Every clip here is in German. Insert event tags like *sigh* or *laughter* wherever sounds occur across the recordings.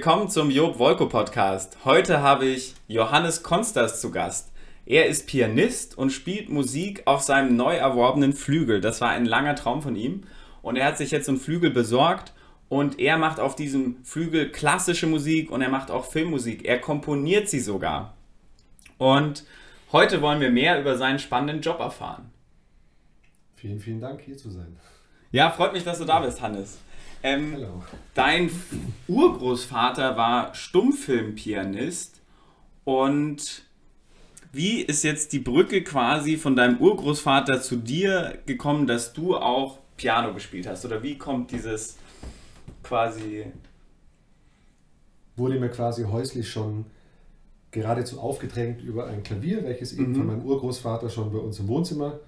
Willkommen zum Job Wolko Podcast. Heute habe ich Johannes Konsters zu Gast. Er ist Pianist und spielt Musik auf seinem neu erworbenen Flügel. Das war ein langer Traum von ihm. Und er hat sich jetzt so einen Flügel besorgt und er macht auf diesem Flügel klassische Musik und er macht auch Filmmusik. Er komponiert sie sogar. Und heute wollen wir mehr über seinen spannenden Job erfahren. Vielen, vielen Dank, hier zu sein. Ja, freut mich, dass du da bist, Hannes. Ähm, dein Urgroßvater war Stummfilmpianist und wie ist jetzt die Brücke quasi von deinem Urgroßvater zu dir gekommen, dass du auch Piano gespielt hast? Oder wie kommt dieses quasi... Wurde mir quasi häuslich schon geradezu aufgedrängt über ein Klavier, welches eben mhm. von meinem Urgroßvater schon bei uns im Wohnzimmer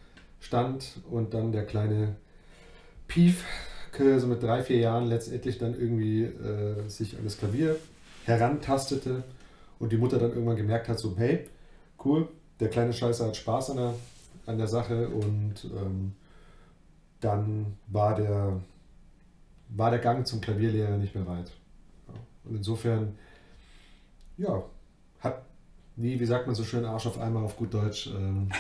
stand und dann der kleine Pief so mit drei, vier Jahren letztendlich dann irgendwie äh, sich an das Klavier herantastete und die Mutter dann irgendwann gemerkt hat, so hey, cool, der kleine Scheiße hat Spaß an der, an der Sache und ähm, dann war der, war der Gang zum Klavierlehrer nicht mehr weit. Ja. Und insofern, ja, hat nie, wie sagt man so schön, Arsch auf einmal auf gut Deutsch, ähm,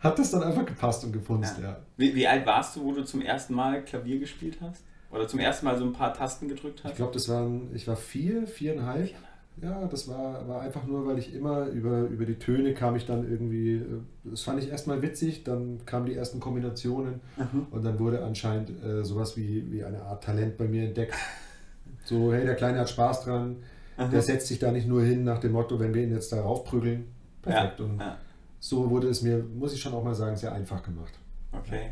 hat das dann einfach gepasst und gefunzt, ja. ja. Wie, wie, alt warst du, wo du zum ersten Mal Klavier gespielt hast? Oder zum ersten Mal so ein paar Tasten gedrückt hast? Ich glaube, das waren, ich war vier, viereinhalb. Ja, das war, war einfach nur, weil ich immer über, über die Töne kam ich dann irgendwie, äh, das fand ich erstmal witzig, dann kamen die ersten Kombinationen mhm. und dann wurde anscheinend äh, sowas wie, wie eine Art Talent bei mir entdeckt. So, hey, der Kleine hat Spaß dran, mhm. der setzt sich da nicht nur hin nach dem Motto, wenn wir ihn jetzt darauf prügeln. Perfekt. Ja. Und ja so wurde es mir, muss ich schon auch mal sagen, sehr einfach gemacht. Okay.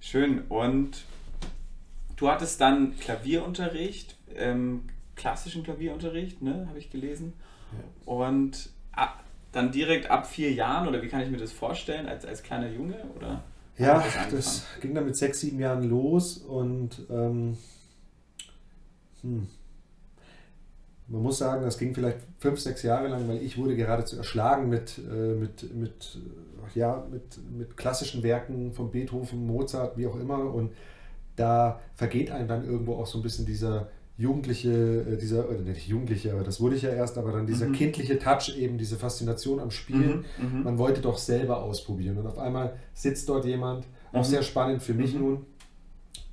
Schön. Und du hattest dann Klavierunterricht, ähm, klassischen Klavierunterricht, ne, habe ich gelesen. Ja. Und ab, dann direkt ab vier Jahren, oder wie kann ich mir das vorstellen, als, als kleiner Junge? Oder ja, das, das, ging dann mit sechs, sieben Jahren los und ähm, hm, man muss sagen, das ging vielleicht fünf, sechs Jahre lang, weil ich wurde geradezu erschlagen mit, äh, mit, mit, ja, mit, mit klassischen Werken von Beethoven, Mozart, wie auch immer. Und da vergeht einem dann irgendwo auch so ein bisschen dieser jugendliche, äh, dieser, oder nicht jugendliche, aber das wurde ich ja erst, aber dann dieser mhm. kindliche Touch, eben diese Faszination am Spielen. Mhm, mhm. Man wollte doch selber ausprobieren. Und auf einmal sitzt dort jemand, auch mhm. sehr spannend für mich mhm. nun,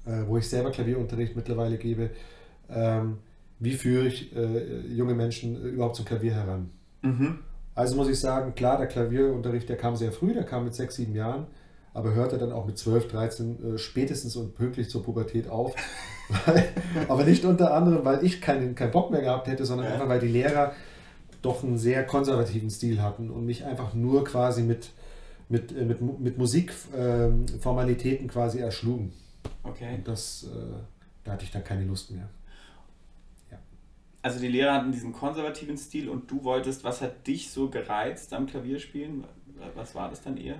äh, wo ich selber Klavierunterricht mittlerweile gebe. Ähm, wie führe ich äh, junge Menschen äh, überhaupt zum Klavier heran. Mhm. Also muss ich sagen, klar, der Klavierunterricht, der kam sehr früh, der kam mit sechs, sieben Jahren, aber hörte dann auch mit 12, 13 äh, spätestens und pünktlich zur Pubertät auf. *laughs* weil, aber nicht unter anderem, weil ich keinen, keinen Bock mehr gehabt hätte, sondern ja. einfach, weil die Lehrer doch einen sehr konservativen Stil hatten und mich einfach nur quasi mit, mit, äh, mit, mit Musikformalitäten ähm, quasi erschlugen. Okay. Und das, äh, da hatte ich dann keine Lust mehr also die Lehrer hatten diesen konservativen Stil und du wolltest, was hat dich so gereizt am Klavierspielen? Was war das dann eher?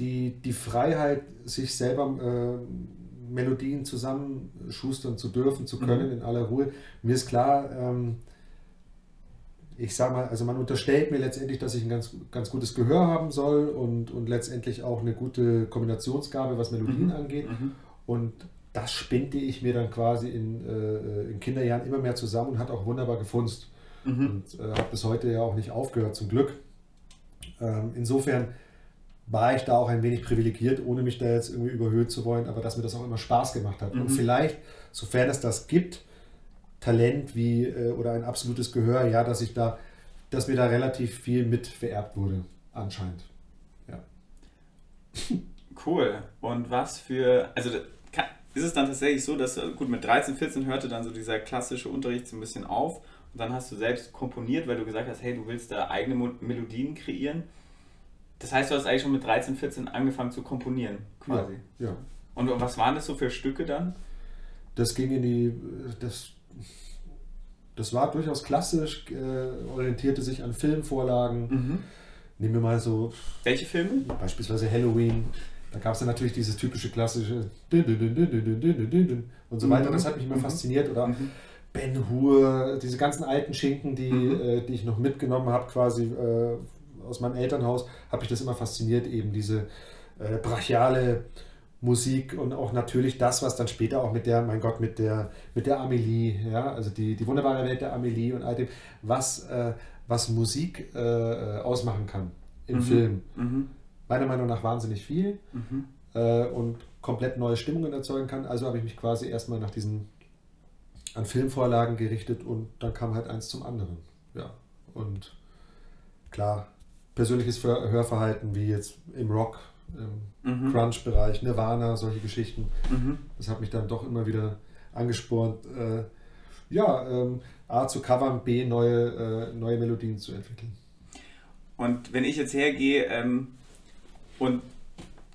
Die, die Freiheit, sich selber äh, Melodien zusammenschustern zu dürfen, zu können mhm. in aller Ruhe. Mir ist klar, ähm, ich sage mal, also man unterstellt mir letztendlich, dass ich ein ganz, ganz gutes Gehör haben soll und, und letztendlich auch eine gute Kombinationsgabe, was Melodien mhm. angeht. Mhm. Und das spinte ich mir dann quasi in, äh, in Kinderjahren immer mehr zusammen und hat auch wunderbar gefunzt. Mhm. Und äh, habe bis heute ja auch nicht aufgehört, zum Glück. Ähm, insofern war ich da auch ein wenig privilegiert, ohne mich da jetzt irgendwie überhöht zu wollen, aber dass mir das auch immer Spaß gemacht hat. Mhm. Und vielleicht, sofern es das gibt, Talent wie äh, oder ein absolutes Gehör, ja, dass ich da, dass mir da relativ viel mit vererbt wurde, anscheinend. Ja. Cool. Und was für, also ist es dann tatsächlich so, dass, gut, mit 13, 14 hörte dann so dieser klassische Unterricht so ein bisschen auf und dann hast du selbst komponiert, weil du gesagt hast, hey, du willst da eigene Melodien kreieren. Das heißt, du hast eigentlich schon mit 13, 14 angefangen zu komponieren, quasi. Ja. ja. Und was waren das so für Stücke dann? Das ging in die, das, das war durchaus klassisch, äh, orientierte sich an Filmvorlagen. Mhm. Nehmen wir mal so. Welche Filme? Beispielsweise Halloween. Da gab es dann natürlich dieses typische klassische und so weiter. Das hat mich immer fasziniert. Oder Ben Hur, diese ganzen alten Schinken, die, äh, die ich noch mitgenommen habe, quasi äh, aus meinem Elternhaus, habe ich das immer fasziniert, eben diese äh, brachiale Musik und auch natürlich das, was dann später auch mit der, mein Gott, mit der, mit der Amelie, ja, also die, die wunderbare Welt der Amelie und all dem, was, äh, was Musik äh, ausmachen kann im mhm. Film. Mhm. Meiner Meinung nach wahnsinnig viel mhm. äh, und komplett neue Stimmungen erzeugen kann. Also habe ich mich quasi erstmal nach diesen an Filmvorlagen gerichtet und dann kam halt eins zum anderen. Ja. Und klar, persönliches Hörverhalten wie jetzt im Rock, im mhm. Crunch-Bereich, Nirvana, solche Geschichten. Mhm. Das hat mich dann doch immer wieder angespornt, äh, ja, ähm, A zu covern, B neue, äh, neue Melodien zu entwickeln. Und wenn ich jetzt hergehe ähm, und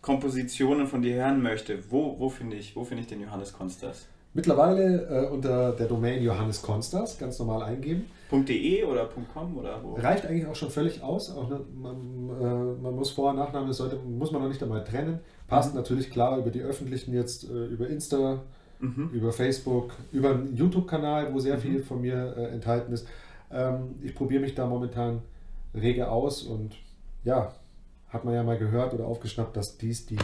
Kompositionen von dir hören möchte, wo, wo finde ich, find ich den Johannes Konsters? Mittlerweile äh, unter der Domain Johannes Konsters ganz normal eingeben. .de oder .com oder wo? Reicht eigentlich auch schon völlig aus. Auch ne, man, äh, man, muss Vor- und Nachname, sollte, muss man noch nicht einmal trennen. Passt mhm. natürlich klar über die öffentlichen jetzt, äh, über Insta, mhm. über Facebook, über einen YouTube-Kanal, wo sehr mhm. viel von mir äh, enthalten ist. Ähm, ich probiere mich da momentan rege aus und ja, hat man ja mal gehört oder aufgeschnappt, dass dies die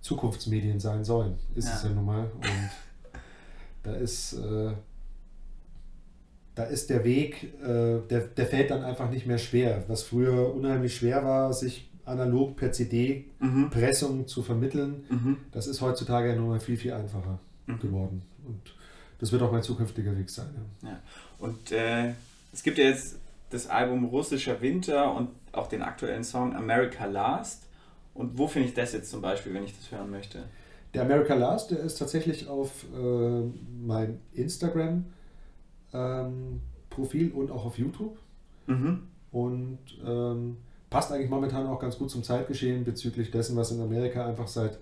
Zukunftsmedien sein sollen. Ist ja. es ja nun mal. Und da ist, äh, da ist der Weg, äh, der, der fällt dann einfach nicht mehr schwer. Was früher unheimlich schwer war, sich analog per CD-Pressung mhm. zu vermitteln, mhm. das ist heutzutage ja nun mal viel, viel einfacher mhm. geworden. Und das wird auch mein zukünftiger Weg sein. Ja. ja. Und äh, es gibt ja jetzt das Album Russischer Winter und auch den aktuellen Song America Last. Und wo finde ich das jetzt zum Beispiel, wenn ich das hören möchte? Der America Last, der ist tatsächlich auf äh, meinem Instagram ähm, Profil und auch auf YouTube. Mhm. Und ähm, passt eigentlich momentan auch ganz gut zum Zeitgeschehen bezüglich dessen, was in Amerika einfach seit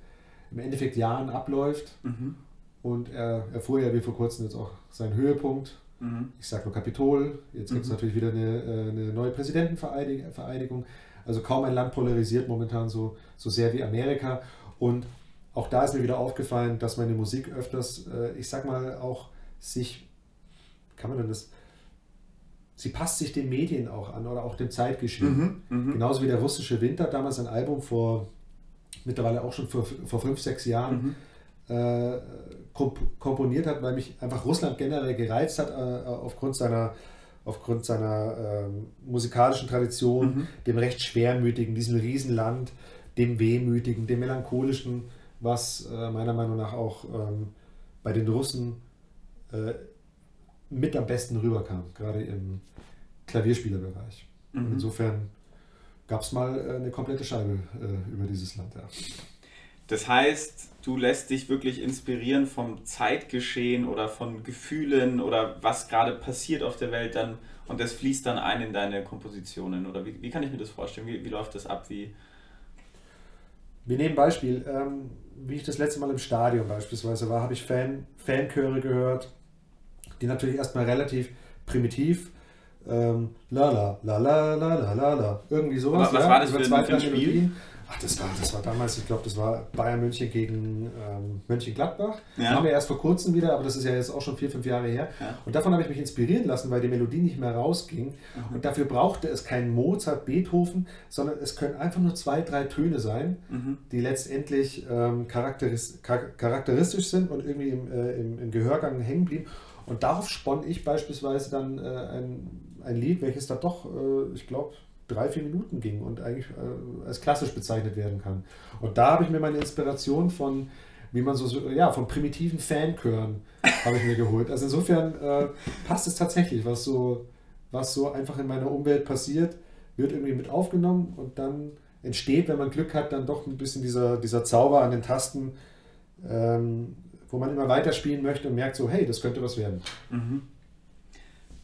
im Endeffekt Jahren abläuft. Mhm. Und er erfuhr ja wie vor kurzem jetzt auch seinen Höhepunkt. Mhm. Ich sage nur Kapitol. Jetzt gibt es mhm. natürlich wieder eine, äh, eine neue Präsidentenvereidigung. Also kaum ein Land polarisiert momentan so, so sehr wie Amerika. Und auch da ist mir wieder aufgefallen, dass meine Musik öfters, äh, ich sag mal, auch sich, kann man denn das, sie passt sich den Medien auch an oder auch dem Zeitgeschehen. Mhm, mh. Genauso wie der russische Winter, damals ein Album vor, mittlerweile auch schon vor, vor fünf, sechs Jahren, mhm. Äh, komp komponiert hat, weil mich einfach Russland generell gereizt hat, äh, aufgrund seiner aufgrund seiner ähm, musikalischen Tradition, mhm. dem recht schwermütigen, diesem Riesenland, dem wehmütigen, dem melancholischen, was äh, meiner Meinung nach auch ähm, bei den Russen äh, mit am besten rüberkam, gerade im Klavierspielerbereich. Mhm. Insofern gab es mal äh, eine komplette Scheibe äh, über dieses Land. Ja. Das heißt, du lässt dich wirklich inspirieren vom Zeitgeschehen oder von Gefühlen oder was gerade passiert auf der Welt dann und das fließt dann ein in deine Kompositionen oder wie, wie kann ich mir das vorstellen? Wie, wie läuft das ab? Wie wir nehmen Beispiel, ähm, wie ich das letzte Mal im Stadion beispielsweise war, habe ich Fan, Fanchöre gehört, die natürlich erstmal relativ primitiv ähm, la la la la la la la irgendwie sowas. Was ja, war das für ein Spiel? Ach, das war, das war damals, ich glaube, das war Bayern München gegen ähm, Mönchengladbach. Ja. Haben wir erst vor kurzem wieder, aber das ist ja jetzt auch schon vier, fünf Jahre her. Ja. Und davon habe ich mich inspirieren lassen, weil die Melodie nicht mehr rausging. Mhm. Und dafür brauchte es keinen Mozart, Beethoven, sondern es können einfach nur zwei, drei Töne sein, mhm. die letztendlich ähm, charakteris charakteristisch sind und irgendwie im, äh, im, im, Gehörgang hängen blieben. Und darauf spann ich beispielsweise dann äh, ein, ein Lied, welches da doch, äh, ich glaube, drei, vier Minuten ging und eigentlich äh, als klassisch bezeichnet werden kann. Und da habe ich mir meine Inspiration von, wie man so, ja, von primitiven Fanchören habe ich mir geholt. Also insofern äh, passt es tatsächlich, was so, was so einfach in meiner Umwelt passiert, wird irgendwie mit aufgenommen und dann entsteht, wenn man Glück hat, dann doch ein bisschen dieser, dieser Zauber an den Tasten, ähm, wo man immer weiterspielen möchte und merkt so, hey, das könnte was werden. Mhm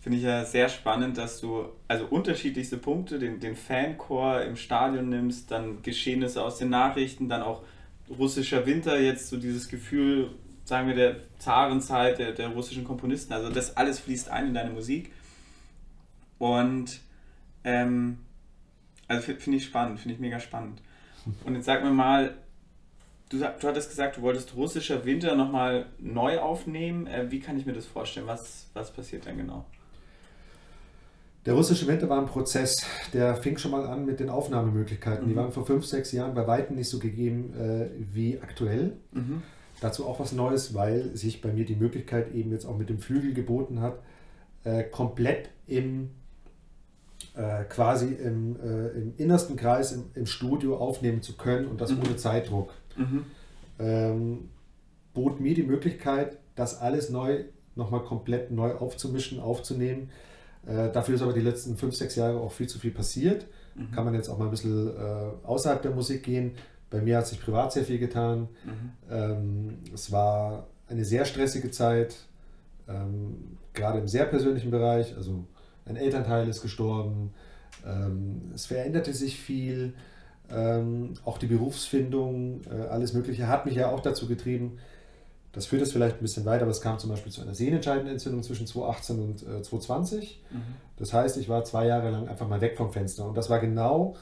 finde ich ja sehr spannend, dass du also unterschiedlichste Punkte, den, den Fanchor im Stadion nimmst, dann Geschehnisse aus den Nachrichten, dann auch russischer Winter, jetzt so dieses Gefühl, sagen wir, der Zarenzeit der, der russischen Komponisten. Also das alles fließt ein in deine Musik. Und ähm, also finde ich spannend, finde ich mega spannend. Und jetzt sag mir mal, du, du hattest gesagt, du wolltest russischer Winter nochmal neu aufnehmen. Äh, wie kann ich mir das vorstellen? Was, was passiert dann genau? Der russische Winter war ein Prozess, der fing schon mal an mit den Aufnahmemöglichkeiten. Mhm. Die waren vor fünf, sechs Jahren bei weitem nicht so gegeben äh, wie aktuell. Mhm. Dazu auch was Neues, weil sich bei mir die Möglichkeit eben jetzt auch mit dem Flügel geboten hat, äh, komplett im äh, quasi im, äh, im, innersten Kreis im, im, Studio aufnehmen zu können und das mhm. ohne Zeitdruck. Mhm. Ähm, bot mir die Möglichkeit, das alles neu, nochmal komplett neu aufzumischen, aufzunehmen äh, dafür ist aber die letzten fünf, sechs Jahre auch viel zu viel passiert. Mhm. Kann man jetzt auch mal ein bisschen äh, außerhalb der Musik gehen. Bei mir hat sich privat sehr viel getan. Mhm. Ähm, es war eine sehr stressige Zeit, ähm, gerade im sehr persönlichen Bereich. Also ein Elternteil ist gestorben. Ähm, es veränderte sich viel. Ähm, auch die Berufsfindung, äh, alles Mögliche hat mich ja auch dazu getrieben, das führt es vielleicht ein bisschen weiter, aber es kam zum Beispiel zu einer sehnentscheidenden Entzündung zwischen 2018 und äh, 2020. Mhm. Das heißt, ich war zwei Jahre lang einfach mal weg vom Fenster. Und das war genau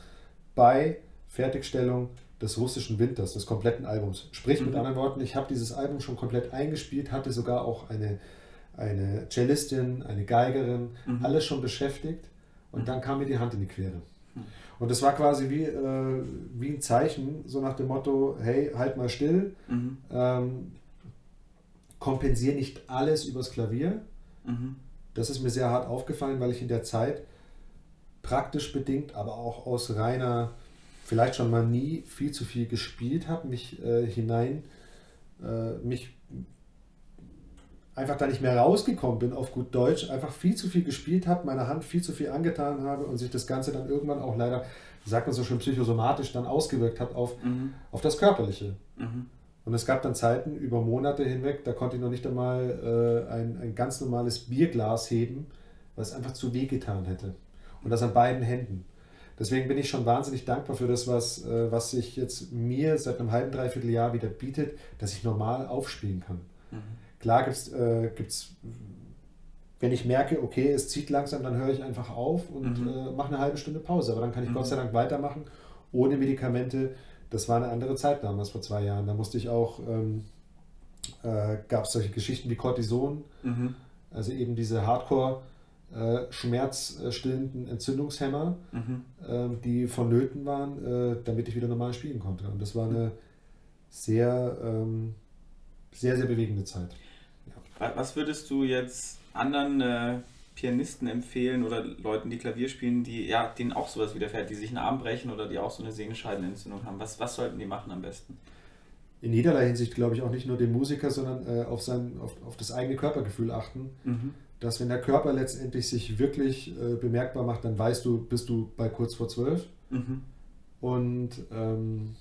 bei Fertigstellung des russischen Winters, des kompletten Albums. Sprich mhm. mit anderen Worten, ich habe dieses Album schon komplett eingespielt, hatte sogar auch eine, eine Cellistin, eine Geigerin, mhm. alles schon beschäftigt. Und dann kam mir die Hand in die Quere. Mhm. Und das war quasi wie, äh, wie ein Zeichen, so nach dem Motto, hey, halt mal still. Mhm. Ähm, kompensiere nicht alles übers Klavier. Mhm. Das ist mir sehr hart aufgefallen, weil ich in der Zeit praktisch bedingt, aber auch aus reiner, vielleicht schon mal nie viel zu viel gespielt habe, mich äh, hinein, äh, mich einfach da nicht mehr rausgekommen bin auf gut Deutsch, einfach viel zu viel gespielt habe, meine Hand viel zu viel angetan habe und sich das Ganze dann irgendwann auch leider, sagt man so schön psychosomatisch, dann ausgewirkt hat auf, mhm. auf das Körperliche. Mhm. Und es gab dann Zeiten über Monate hinweg, da konnte ich noch nicht einmal äh, ein, ein ganz normales Bierglas heben, weil es einfach zu weh getan hätte. Und das an beiden Händen. Deswegen bin ich schon wahnsinnig dankbar für das, was, äh, was sich jetzt mir seit einem halben, dreiviertel Jahr wieder bietet, dass ich normal aufspielen kann. Mhm. Klar gibt es, äh, wenn ich merke, okay, es zieht langsam, dann höre ich einfach auf und mhm. äh, mache eine halbe Stunde Pause. Aber dann kann ich mhm. Gott sei Dank weitermachen, ohne Medikamente das war eine andere Zeit damals vor zwei Jahren. Da musste ich auch, ähm, äh, gab es solche Geschichten wie Cortison, mhm. also eben diese Hardcore- äh, schmerzstillenden Entzündungshemmer, mhm. äh, die vonnöten waren, äh, damit ich wieder normal spielen konnte. Und das war eine sehr, ähm, sehr, sehr bewegende Zeit. Ja. Was würdest du jetzt anderen äh, Pianisten empfehlen oder Leuten, die Klavier spielen, die ja, denen auch sowas widerfährt, die sich einen Arm brechen oder die auch so eine Sehenscheidenentzündung haben? Was, was sollten die machen am besten? In jederlei Hinsicht glaube ich auch nicht nur den Musiker, sondern äh, auf, sein, auf, auf das eigene Körpergefühl achten. Mhm. Dass wenn der Körper letztendlich sich wirklich äh, bemerkbar macht, dann weißt du, bist du bei kurz vor zwölf. Mhm. Und ähm,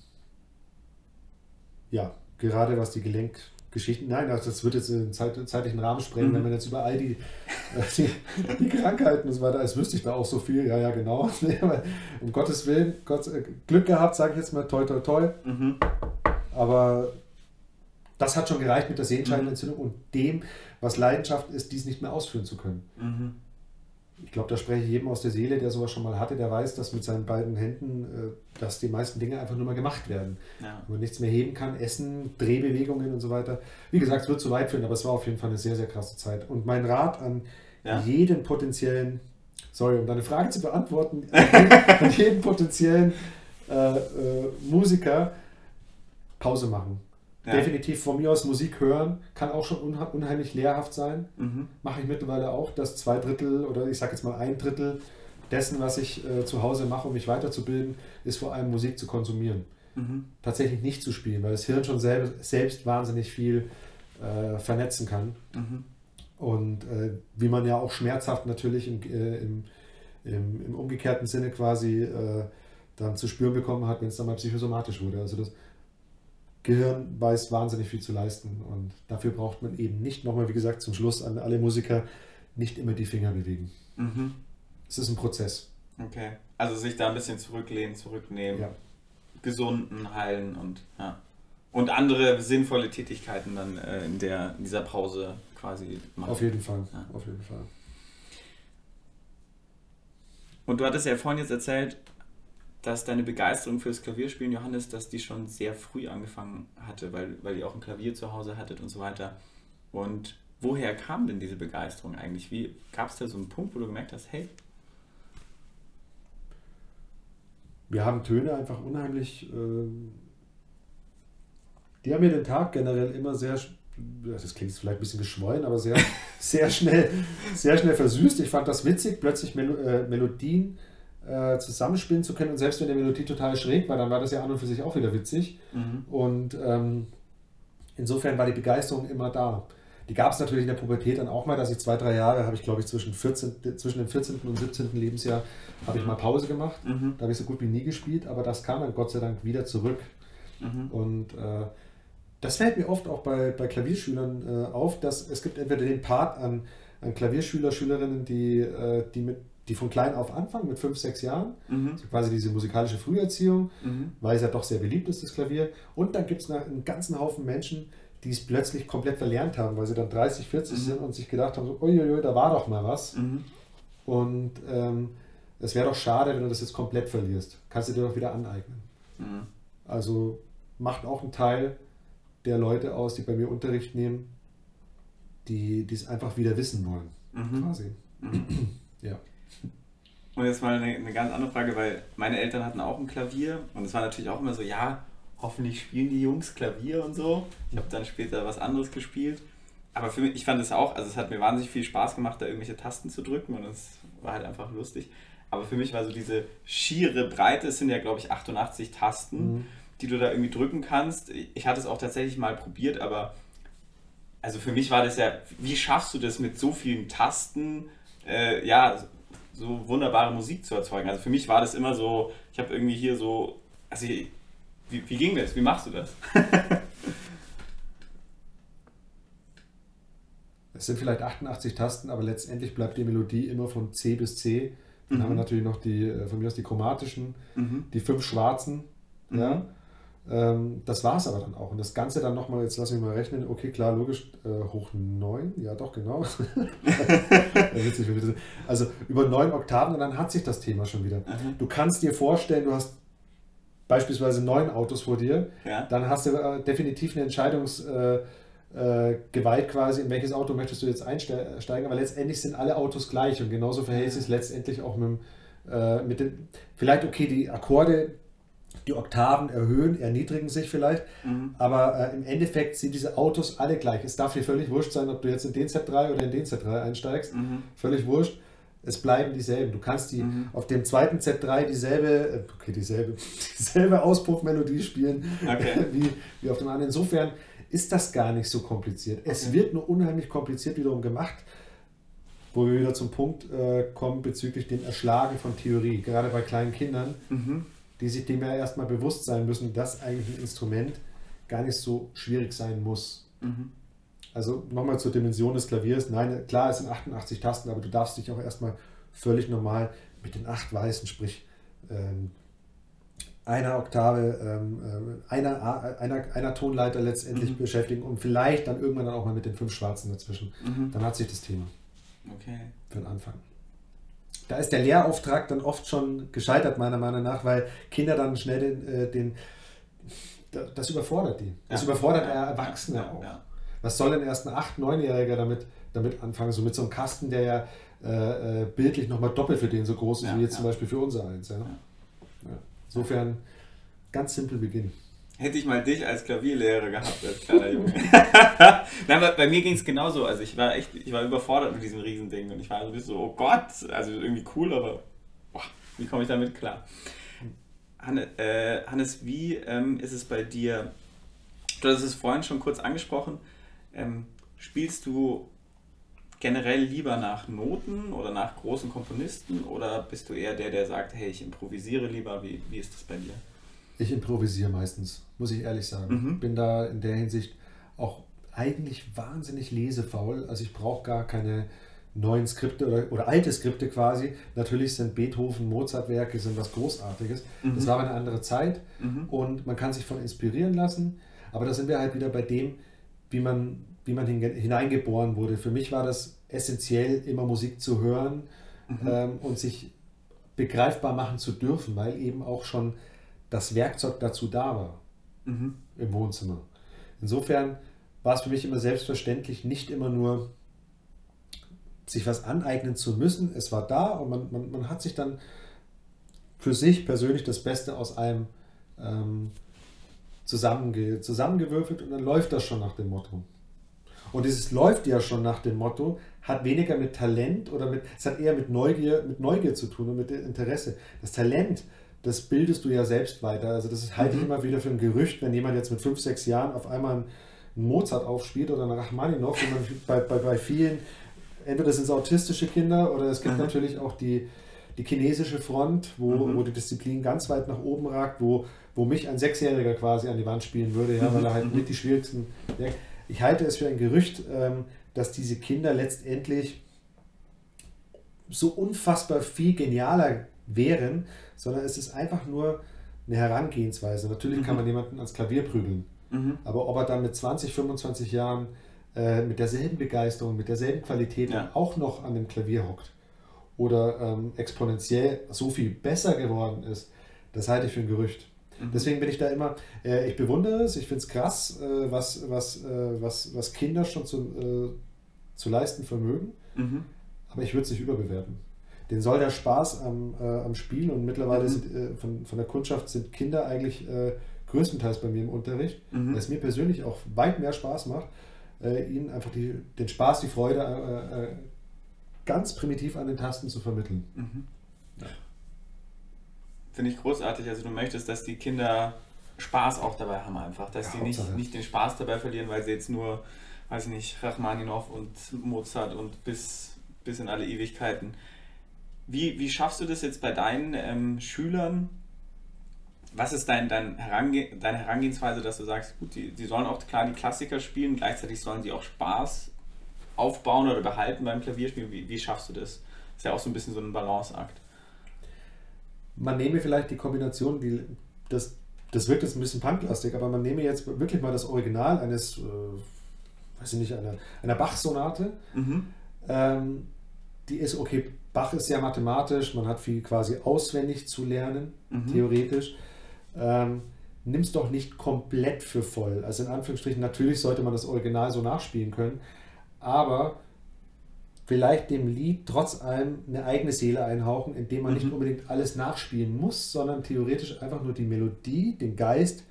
ja, gerade was die Gelenk, Geschichten. Nein, das wird jetzt den Zeit, zeitlichen Rahmen sprengen, mhm. wenn man jetzt über all die, die, die, Krankheiten und so weiter, als wüsste ich da auch so viel. Ja, ja, genau. *laughs* um Gottes Willen, Gott, äh, Glück gehabt, sage ich jetzt mal, toi, toi, toi. Mhm. Aber das hat schon gereicht mit der Sehenscheidenentzündung mhm. und dem, was Leidenschaft ist, dies nicht mehr ausführen zu können. Ich glaube, da spreche ich jedem aus der Seele, der sowas schon mal hatte, der weiß, dass mit seinen beiden Händen, äh, dass die meisten Dinge einfach nur mal gemacht werden. Ja. Wenn man nichts mehr heben kann, Essen, Drehbewegungen und so weiter. Wie gesagt, es wird zu weit führen, aber es war auf jeden Fall eine sehr, sehr krasse Zeit. Und mein Rat an ja. jeden potenziellen, sorry, um deine Frage zu beantworten, *laughs* an jeden potenziellen äh, äh, Musiker, Pause machen. Ja. Definitiv von mir aus Musik hören, kann auch schon unheimlich lehrhaft sein. Mhm. Mache ich mittlerweile auch, dass zwei Drittel oder ich sage jetzt mal ein Drittel dessen, was ich äh, zu Hause mache, um mich weiterzubilden, ist vor allem Musik zu konsumieren. Mhm. Tatsächlich nicht zu spielen, weil das Hirn schon selbst, selbst wahnsinnig viel äh, vernetzen kann. Mhm. Und äh, wie man ja auch schmerzhaft natürlich im, äh, im, im, im, umgekehrten Sinne quasi äh, dann zu spüren bekommen hat, wenn es dann mal psychosomatisch wurde. Also das Gehirn weiß wahnsinnig viel zu leisten und dafür braucht man eben nicht, nochmal wie gesagt zum Schluss an alle Musiker, nicht immer die Finger bewegen. Mhm. Es ist ein Prozess. Okay, also sich da ein bisschen zurücklehnen, zurücknehmen, ja. gesunden, heilen und ja. Und andere sinnvolle Tätigkeiten dann äh, in, der, in dieser Pause quasi machen. Auf jeden Fall, ja. auf jeden Fall. Und du hattest ja vorhin jetzt erzählt, dass deine Begeisterung fürs Klavierspielen, Johannes, dass die schon sehr früh angefangen hatte, weil, weil ihr auch ein Klavier zu Hause hattet und so weiter. Und woher kam denn diese Begeisterung eigentlich? Wie gab es da so einen Punkt, wo du gemerkt hast, hey? Wir haben Töne einfach unheimlich. Äh, die haben mir den Tag generell immer sehr das klingt vielleicht ein bisschen geschwollen, aber sehr, *laughs* sehr, schnell, sehr schnell versüßt. Ich fand das witzig, plötzlich äh, Melodien äh, zusammenspielen zu können und selbst wenn die Melodie total schräg war, dann war das ja an und für sich auch wieder witzig. Mhm. Und ähm, insofern war die Begeisterung immer da. Die gab es natürlich in der Pubertät dann auch mal, dass ich zwei, drei Jahre, habe ich glaube ich zwischen, 14, zwischen dem 14. und 17. Lebensjahr, habe ich mal Pause gemacht. Mhm. Da habe ich so gut wie nie gespielt, aber das kam dann Gott sei Dank wieder zurück. Mhm. Und äh, das fällt mir oft auch bei, bei Klavierschülern äh, auf, dass es gibt entweder den Part an, an Klavierschüler, Schülerinnen, die, äh, die, mit, die von klein auf anfangen, mit fünf, sechs Jahren, mhm. also quasi diese musikalische Früherziehung, mhm. weil es ja doch sehr beliebt ist, das Klavier. Und dann gibt es einen ganzen Haufen Menschen, die es plötzlich komplett verlernt haben, weil sie dann 30, 40 mhm. sind und sich gedacht haben, so, uiuiui, da war doch mal was. Mhm. Und ähm, es wäre doch schade, wenn du das jetzt komplett verlierst. Kannst du dir doch wieder aneignen. Mhm. Also macht auch einen Teil der Leute aus, die bei mir Unterricht nehmen, die es einfach wieder wissen wollen. Mhm. Quasi. Ja. Und jetzt mal eine, eine, ganz andere Frage, weil meine Eltern hatten auch ein Klavier und es war natürlich auch immer so, ja, hoffentlich spielen die Jungs Klavier und so. Ich habe dann später was anderes gespielt. Aber für mich, ich fand es auch, also es hat mir wahnsinnig viel Spaß gemacht, da irgendwelche Tasten zu drücken und es war halt einfach lustig. Aber für mich war so diese schiere Breite, es sind ja glaube ich 88 Tasten, mhm. die du da irgendwie drücken kannst. Ich hatte es auch tatsächlich mal probiert, aber also für mich war das ja, wie schaffst du das mit so vielen Tasten, äh, ja, so wunderbare Musik zu erzeugen? Also für mich war das immer so, ich habe irgendwie hier so, also wie, wie ging das? Wie machst du das? *laughs* es sind vielleicht 88 Tasten, aber letztendlich bleibt die Melodie immer von C bis C. Dann mhm. haben wir natürlich noch die, äh, von mir aus die chromatischen, mhm. die fünf schwarzen. Mhm. Ja. Ähm, das war es aber dann auch. Und das Ganze dann nochmal, jetzt lass mich mal rechnen, okay, klar, logisch, äh, hoch 9, ja doch, genau. *laughs* also über neun Oktaven und dann hat sich das Thema schon wieder. Mhm. Du kannst dir vorstellen, du hast beispielsweise neun Autos vor dir, ja. dann hast du äh, definitiv eine Entscheidungsgewalt äh, quasi, in welches Auto möchtest du jetzt einsteigen, aber letztendlich sind alle Autos gleich und genauso verhält sich letztendlich auch mit, äh, mit den, vielleicht okay, die Akkorde, die Oktaven erhöhen, erniedrigen sich vielleicht, mhm. aber äh, im Endeffekt sind diese Autos alle gleich. Es darf dir völlig wurscht sein, ob du jetzt in den Z3 oder in den Z3 einsteigst, mhm. völlig wurscht es bleiben dieselben. Du kannst die mhm. auf dem zweiten Z3 dieselbe, äh, okay, dieselbe, *laughs* dieselbe Auspuffmelodie spielen okay. *laughs* wie, wie auf dem anderen. Insofern ist das gar nicht so kompliziert. Es okay. wird nur unheimlich kompliziert wiederum gemacht, wo wir wieder zum Punkt äh, kommen bezüglich dem Erschlagen von Theorie, gerade bei kleinen Kindern, mhm. Die sich dem ja erstmal bewusst sein müssen, dass eigentlich ein Instrument gar nicht so schwierig sein muss. Mhm. Also nochmal zur Dimension des Klaviers. Nein, klar, es sind 88 Tasten, aber du darfst dich auch erstmal völlig normal mit den acht weißen, sprich ähm, einer Oktave, ähm, äh, einer, einer, einer Tonleiter letztendlich mhm. beschäftigen und vielleicht dann irgendwann dann auch mal mit den fünf schwarzen dazwischen. Mhm. Dann hat sich das Thema. Okay. Für den Anfang. Da ist der Lehrauftrag dann oft schon gescheitert, meiner Meinung nach, weil Kinder dann schnell den, äh, den das überfordert die. Das ja. überfordert ja. Erwachsene ja. auch. Was soll denn erst ein 8-, 9-Jähriger damit, damit anfangen? So mit so einem Kasten, der ja äh, äh bildlich nochmal doppelt für den so groß ist, wie jetzt zum Beispiel für unser eins. Insofern ganz simpel beginnen. Hätte ich mal dich als Klavierlehrer gehabt als kleiner Junge. *laughs* Nein, bei, bei mir ging es genauso. Also ich war echt, ich war überfordert mit diesem Riesending und ich war so ein bisschen so, oh Gott, also irgendwie cool, aber boah, wie komme ich damit klar? Hannes, äh, Hannes wie ähm, ist es bei dir? Du hast es vorhin schon kurz angesprochen. Ähm, spielst du generell lieber nach Noten oder nach großen Komponisten oder bist du eher der, der sagt, hey, ich improvisiere lieber? Wie, wie ist das bei dir? Ich improvisiere meistens, muss ich ehrlich sagen. Mhm. Bin da in der Hinsicht auch eigentlich wahnsinnig lesefaul. Also ich brauche gar keine neuen Skripte oder, oder alte Skripte quasi. Natürlich sind Beethoven, Mozart-Werke sind was Großartiges. Mhm. Das war eine andere Zeit mhm. und man kann sich von inspirieren lassen. Aber da sind wir halt wieder bei dem, wie man, wie man hineingeboren wurde. Für mich war das essentiell, immer Musik zu hören mhm. ähm, und sich begreifbar machen zu dürfen, weil eben auch schon das Werkzeug dazu da war mhm. im Wohnzimmer. Insofern war es für mich immer selbstverständlich, nicht immer nur sich was aneignen zu müssen. Es war da und man, man, man hat sich dann für sich persönlich das Beste aus allem ähm, zusammenge zusammengewürfelt und dann läuft das schon nach dem Motto. Und dieses läuft ja schon nach dem Motto, hat weniger mit Talent oder mit, es hat eher mit Neugier, mit Neugier zu tun und mit Interesse. Das Talent, das bildest du ja selbst weiter. Also das halte ich mhm. immer wieder für ein Gerücht, wenn jemand jetzt mit fünf, sechs Jahren auf einmal einen Mozart aufspielt oder einen Rachmaninoff, wie man *laughs* bei, bei, bei vielen, entweder sind es autistische Kinder oder es gibt mhm. natürlich auch die, die chinesische Front, wo, mhm. wo die Disziplin ganz weit nach oben ragt, wo, wo mich ein Sechsjähriger quasi an die Wand spielen würde, ja, weil er halt mhm. mit die schwierigsten. Ich halte es für ein Gerücht, ähm, dass diese Kinder letztendlich so unfassbar viel genialer wären, sondern es ist einfach nur eine Herangehensweise. Natürlich mhm. kann man jemanden ans Klavier prügeln, mhm. aber ob er dann mit 20, 25 Jahren äh, mit derselben Begeisterung, mit derselben Qualität ja. auch noch an dem Klavier hockt oder ähm, exponentiell so viel besser geworden ist, das halte ich für ein Gerücht. Mhm. Deswegen bin ich da immer, äh, ich bewundere es, ich finde es krass, äh, was, was, äh, was, was Kinder schon zu, äh, zu leisten vermögen, mhm. aber ich würde es nicht überbewerten. Den soll der Spaß am, äh, am Spiel und mittlerweile mhm. sind, äh, von, von der Kundschaft sind Kinder eigentlich größtenteils bei mir im Unterricht, mhm. es mir persönlich auch weit mehr Spaß macht, ihnen einfach die, den Spaß, die Freude ganz primitiv an den Tasten zu vermitteln. Mhm. Ja. Finde ich großartig. Also du möchtest, dass die Kinder Spaß auch dabei haben einfach, dass ja, die nicht, nicht den Spaß dabei verlieren, weil sie jetzt nur, weiß ich nicht, Rachmaninoff und Mozart und bis, bis in alle Ewigkeiten. Wie, wie schaffst du das jetzt bei deinen ähm, Schülern? Was ist dein, dein Herange deine Herangehensweise, dass du sagst, gut, die, die sollen auch klar die Klassiker spielen, gleichzeitig sollen sie auch Spaß aufbauen oder behalten beim Klavierspielen? Wie, wie schaffst du das? Ist ja auch so ein bisschen so ein Balanceakt man nehme vielleicht die Kombination, die, das, das wirkt jetzt ein bisschen punklastig, aber man nehme jetzt wirklich mal das Original eines, äh, weiß ich nicht, einer, einer Bach-Sonate. Mhm. Ähm, die ist, okay, Bach ist sehr mathematisch, man hat viel quasi auswendig zu lernen, mhm. theoretisch. Ähm, Nimm es doch nicht komplett für voll. Also in Anführungsstrichen, natürlich sollte man das Original so nachspielen können, aber vielleicht dem Lied trotz allem eine eigene Seele einhauchen, indem man mhm. nicht unbedingt alles nachspielen muss, sondern theoretisch einfach nur die Melodie, den Geist,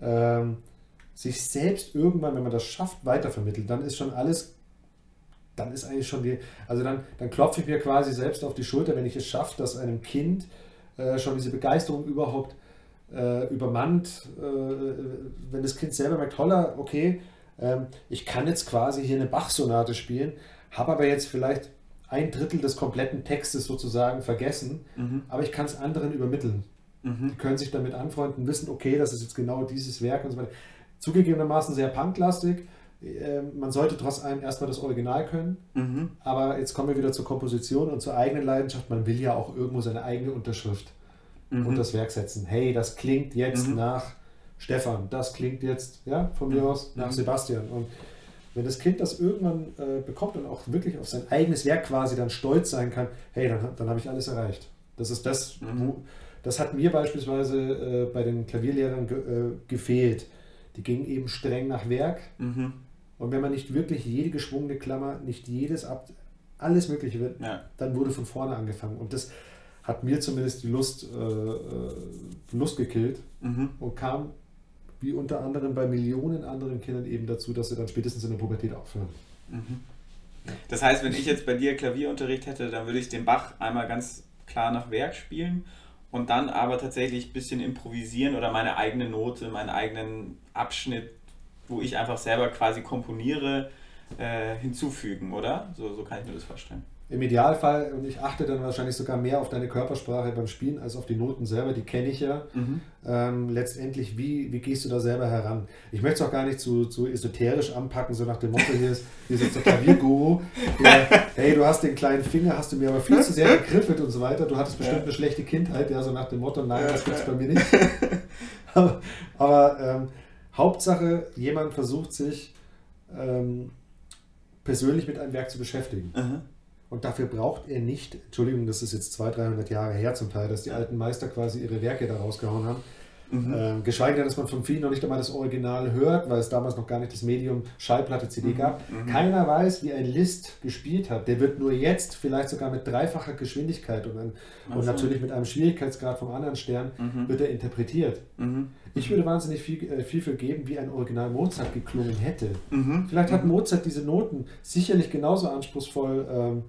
ähm, sich selbst irgendwann, wenn man das schafft, weitervermittelt. Dann ist schon alles, dann ist eigentlich schon die, also dann, dann klopfe ich mir quasi selbst auf die Schulter, wenn ich es schaffe, dass einem Kind äh, schon diese Begeisterung überhaupt äh, übermannt, äh, wenn das Kind selber merkt, holla, okay, ähm, ich kann jetzt quasi hier eine Bach-Sonate spielen, habe aber jetzt vielleicht ein Drittel des kompletten Textes sozusagen vergessen, mhm. aber ich kann es anderen übermitteln. Mhm. Die können sich damit anfreunden, wissen, okay, das ist jetzt genau dieses Werk und so weiter. Zugegebenermaßen sehr punklastig. Ähm, man sollte trotz allem erstmal das Original können, mhm. aber jetzt kommen wir wieder zur Komposition und zur eigenen Leidenschaft. Man will ja auch irgendwo seine eigene Unterschrift mhm. unter das Werk setzen. Hey, das klingt jetzt mhm. nach Stefan, das klingt jetzt, ja, von mir mhm. aus nach Sebastian. Und wenn das Kind das irgendwann äh, bekommt und auch wirklich auf sein eigenes Werk quasi dann stolz sein kann, hey, dann, dann habe ich alles erreicht. Das ist das, mhm. das hat mir beispielsweise äh, bei den Klavierlehrern ge, äh, gefehlt. Die gingen eben streng nach Werk. Und wenn man nicht wirklich jede geschwungene Klammer, nicht jedes ab, alles Mögliche wird, ja. dann wurde von vorne angefangen. Und das hat mir zumindest die Lust, äh, äh, Lust gekillt mhm. und kam wie unter anderem bei Millionen anderen Kindern eben dazu, dass sie dann spätestens in der Pubertät aufhören. Mhm. Das heißt, wenn ich jetzt bei dir Klavierunterricht hätte, dann würde ich den Bach einmal ganz klar nach Werk spielen und dann aber tatsächlich ein bisschen improvisieren oder meine eigene Note, meinen eigenen Abschnitt, wo ich einfach selber quasi komponiere, äh, hinzufügen, oder? So, so kann ich mir das vorstellen. Im Idealfall, und ich achte dann wahrscheinlich sogar mehr auf deine Körpersprache beim Spielen als auf die Noten selber, die kenne ich ja. Mhm. Ähm, letztendlich, wie, wie gehst du da selber heran? Ich möchte es auch gar nicht zu, zu esoterisch anpacken, so nach dem Motto, hier ist, hier ist jetzt der Klavierguru, der, hey, du hast den kleinen Finger, hast du mir aber viel zu sehr gegriffelt und so weiter, du hattest bestimmt ja. eine schlechte Kindheit, ja, so nach dem Motto, nein, das gibt es bei mir nicht. *laughs* aber, aber ähm, Hauptsache, jemand versucht sich ähm, persönlich mit einem Werk zu beschäftigen. Mhm. Und dafür braucht er nicht, Entschuldigung, das ist jetzt 200, 300 Jahre her zum Teil, dass die alten Meister quasi ihre Werke da rausgehauen haben. Mhm. Ähm, geschweige denn, dass man von vielen noch nicht einmal das Original hört, weil es damals noch gar nicht das Medium Schallplatte CD mhm. gab. Mhm. Keiner weiß, wie ein List gespielt hat. Der wird nur jetzt vielleicht sogar mit dreifacher Geschwindigkeit und, ein, und so. natürlich mit einem Schwierigkeitsgrad vom anderen Stern mhm. wird er interpretiert. Mhm. Ich würde wahnsinnig viel, äh, viel für geben, wie ein Original Mozart geklungen hätte. Mhm. Vielleicht hat Mozart diese Noten sicherlich genauso anspruchsvoll ähm,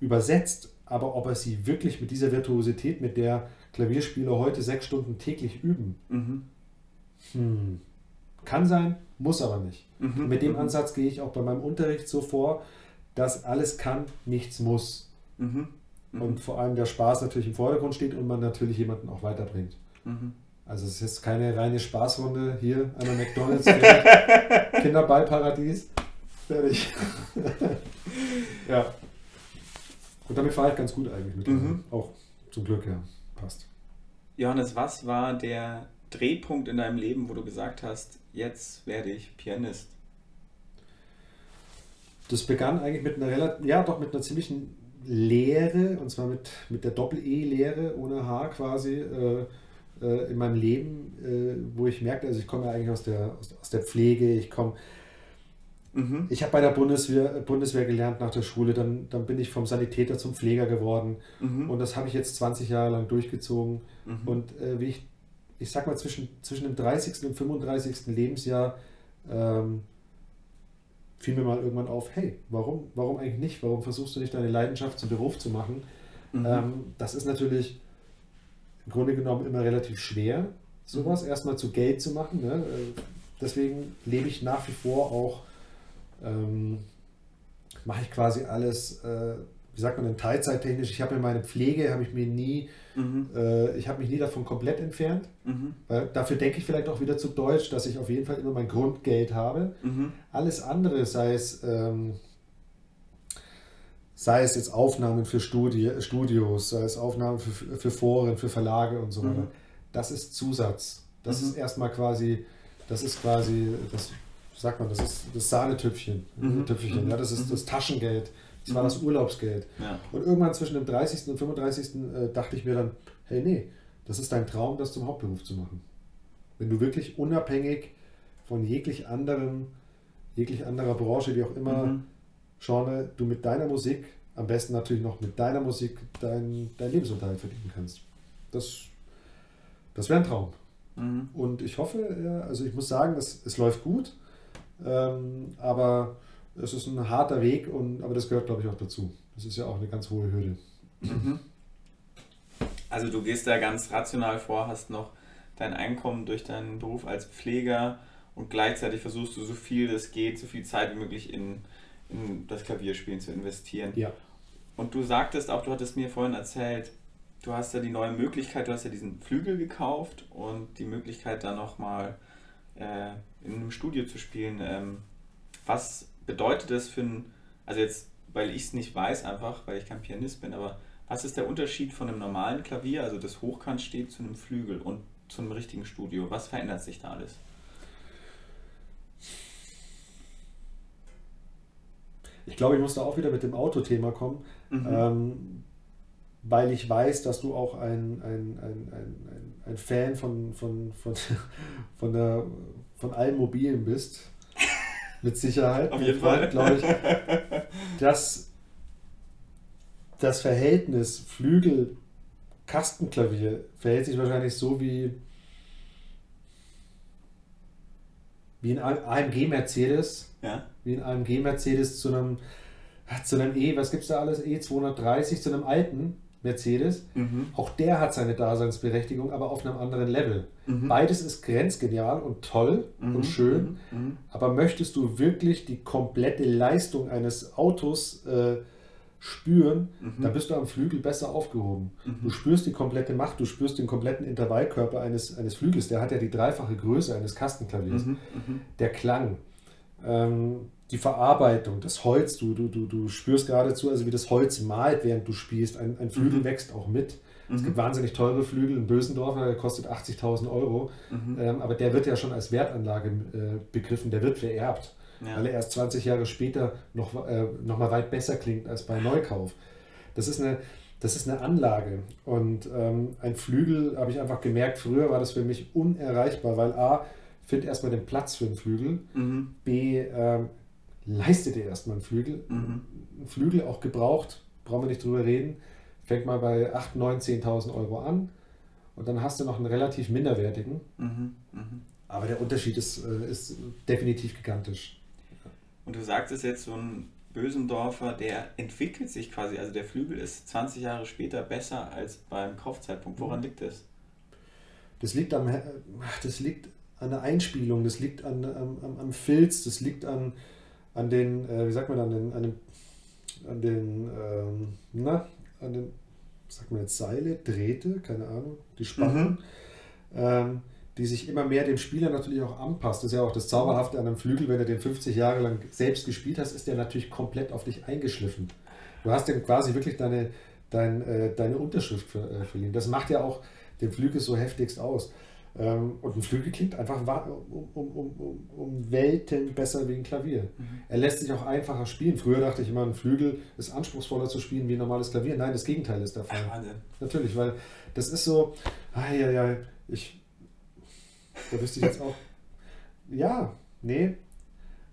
übersetzt, aber ob er sie wirklich mit dieser Virtuosität, mit der Klavierspieler heute sechs Stunden täglich üben. Mhm. Hm. Kann sein, muss aber nicht. Mhm. Mit dem mhm. Ansatz gehe ich auch bei meinem Unterricht so vor, dass alles kann, nichts muss. Mhm. mhm. Und vor allem der Spaß natürlich im Vordergrund steht und man natürlich jemanden auch weiterbringt. Also es ist jetzt keine reine Spaßrunde hier an der McDonalds *laughs* Kinderballparadies. Fertig. *laughs* ja. Und damit fahre ich ganz gut eigentlich mit. Mhm. Auch zum Glück, ja passt. Johannes, was war der Drehpunkt in deinem Leben, wo du gesagt hast, jetzt werde ich Pianist? Das begann eigentlich mit einer relativ, ja doch mit einer ziemlichen Lehre, und zwar mit, mit der Doppel-E-Lehre ohne H quasi äh, äh, in meinem Leben, äh, wo ich merkte, also ich komme ja eigentlich aus der, aus, aus der Pflege, ich komme Mhm. Ich habe bei der Bundeswehr, Bundeswehr gelernt nach der Schule, dann, dann bin ich vom Sanitäter zum Pfleger geworden mhm. und das habe ich jetzt 20 Jahre lang durchgezogen. Mhm. Und äh, wie ich, ich sag mal, zwischen, zwischen dem 30. und 35. Lebensjahr ähm, fiel mir mal irgendwann auf, hey, warum, warum eigentlich nicht? Warum versuchst du nicht deine Leidenschaft zum Beruf zu machen? Mhm. Ähm, das ist natürlich im Grunde genommen immer relativ schwer, sowas mhm. erstmal zu Geld zu machen. Ne? Äh, deswegen lebe ich nach wie vor auch ähm, mache ich quasi alles, äh, wie sagt man denn, teilzeittechnisch. Ich habe mir meine Pflege, habe ich mir nie, mhm. äh, ich habe mich nie davon komplett entfernt. Mhm. Weil dafür denke ich vielleicht auch wieder zu deutsch, dass ich auf jeden Fall immer mein Grundgeld habe. Mhm. Alles andere, sei es, ähm, sei es jetzt Aufnahmen für Studi Studios, sei es Aufnahmen für, für Foren, für Verlage und so weiter, mhm. das ist Zusatz. Das mhm. ist erstmal quasi, das ist quasi das sagt man, das ist das Sahnetüpfchen. Mhm. Tüpfelchen, ja, das ist mhm. das Taschengeld. Das war das mhm. Urlaubsgeld. Ja. Und irgendwann zwischen dem 30. und 35. Äh, dachte ich mir dann, hey, nee, das ist dein Traum, das zum Hauptberuf zu machen. Wenn du wirklich unabhängig von jeglich anderen, jeglich anderer Branche, wie auch immer, mhm. Genre, du mit deiner Musik, am besten natürlich noch mit deiner Musik, deinen dein Lebensunterhalt verdienen kannst. Das, das wäre ein Traum. Mhm. Und ich hoffe, ja, also ich muss sagen, es, es läuft gut. Ähm, aber es ist ein harter Weg, und, aber das gehört, glaube ich, auch dazu. Das ist ja auch eine ganz hohe Hürde. Mhm. Also du gehst da ganz rational vor, hast noch dein Einkommen durch deinen Beruf als Pfleger und gleichzeitig versuchst du so viel es geht, so viel Zeit wie möglich in, in das Klavierspielen zu investieren. Ja. Und du sagtest auch, du hattest mir vorhin erzählt, du hast ja die neue Möglichkeit, du hast ja diesen Flügel gekauft und die Möglichkeit da nochmal äh, in einem Studio zu spielen. Ähm, was bedeutet das für ein, also jetzt, weil ich es nicht weiß, einfach, weil ich kein Pianist bin, aber was ist der Unterschied von einem normalen Klavier, also das hochkant steht, zu einem Flügel und zu einem richtigen Studio? Was verändert sich da alles? Ich glaube, ich muss da auch wieder mit dem Autothema kommen, mhm. ähm, weil ich weiß, dass du auch ein, ein, ein, ein, ein Fan von, von, von, *laughs* von, der, von allen Mobilen bist, mit Sicherheit. Auf jeden Fall. Glaube ich, dass das Verhältnis Flügel-Kastenklavier verhält sich wahrscheinlich so wie, wie ein AMG Mercedes. Ja. Wie ein AMG Mercedes zu einem, zu einem E, was gibt es da alles? E230, zu einem alten Mercedes. Mhm. Auch der hat seine Daseinsberechtigung, aber auf einem anderen Level. Mhm. Beides ist grenzgenial und toll mhm. und schön, mhm. Mhm. aber möchtest du wirklich die komplette Leistung eines Autos äh, spüren, mhm. dann bist du am Flügel besser aufgehoben. Du spürst die komplette Macht, du spürst den kompletten Intervallkörper eines, eines Flügels, der hat ja die dreifache Größe eines Kastenklaviers. Der Klang. Ähm, die Verarbeitung, das Holz, du, du, du, du spürst geradezu, also wie das Holz malt, während du spielst. Ein, ein Flügel mhm. wächst auch mit. Mhm. Es gibt wahnsinnig teure Flügel in Bösendorfer, der kostet 80.000 Euro, mhm. ähm, aber der wird ja schon als Wertanlage äh, begriffen, der wird vererbt, ja. weil er erst 20 Jahre später noch, äh, noch mal weit besser klingt als bei Neukauf. Das ist eine, das ist eine Anlage. Und ähm, ein Flügel habe ich einfach gemerkt, früher war das für mich unerreichbar, weil A, finde erstmal den Platz für einen Flügel, mhm. B, ähm, leiste dir erstmal einen Flügel. Mhm. Ein Flügel auch gebraucht, brauchen wir nicht drüber reden, fängt mal bei 8, 9, 10.000 Euro an und dann hast du noch einen relativ minderwertigen. Mhm. Mhm. Aber der Unterschied ist, äh, ist definitiv gigantisch. Und du sagst es jetzt, so ein Bösendorfer, der entwickelt sich quasi, also der Flügel ist 20 Jahre später besser als beim Kaufzeitpunkt. Woran liegt das? Das liegt, am, das liegt an der Einspielung, das liegt an, am, am Filz, das liegt an, an den, äh, wie sagt man, an den, an den, an den, ähm, na, an den, sagt man jetzt, Seile, Drähte, keine Ahnung, die Spannen. Mhm. Ähm, die sich immer mehr dem Spieler natürlich auch anpasst. Das ist ja auch das Zauberhafte an einem Flügel, wenn du den 50 Jahre lang selbst gespielt hast, ist der natürlich komplett auf dich eingeschliffen. Du hast dem quasi wirklich deine, dein, äh, deine Unterschrift ver, äh, verliehen. Das macht ja auch den Flügel so heftigst aus. Ähm, und ein Flügel klingt einfach um, um, um, um Welten besser wie ein Klavier. Mhm. Er lässt sich auch einfacher spielen. Früher dachte ich immer, ein Flügel ist anspruchsvoller zu spielen wie ein normales Klavier. Nein, das Gegenteil ist der Fall. Ach, Natürlich, weil das ist so, ah, ja, ja, ich, da wüsste ich jetzt auch, *laughs* ja, nee.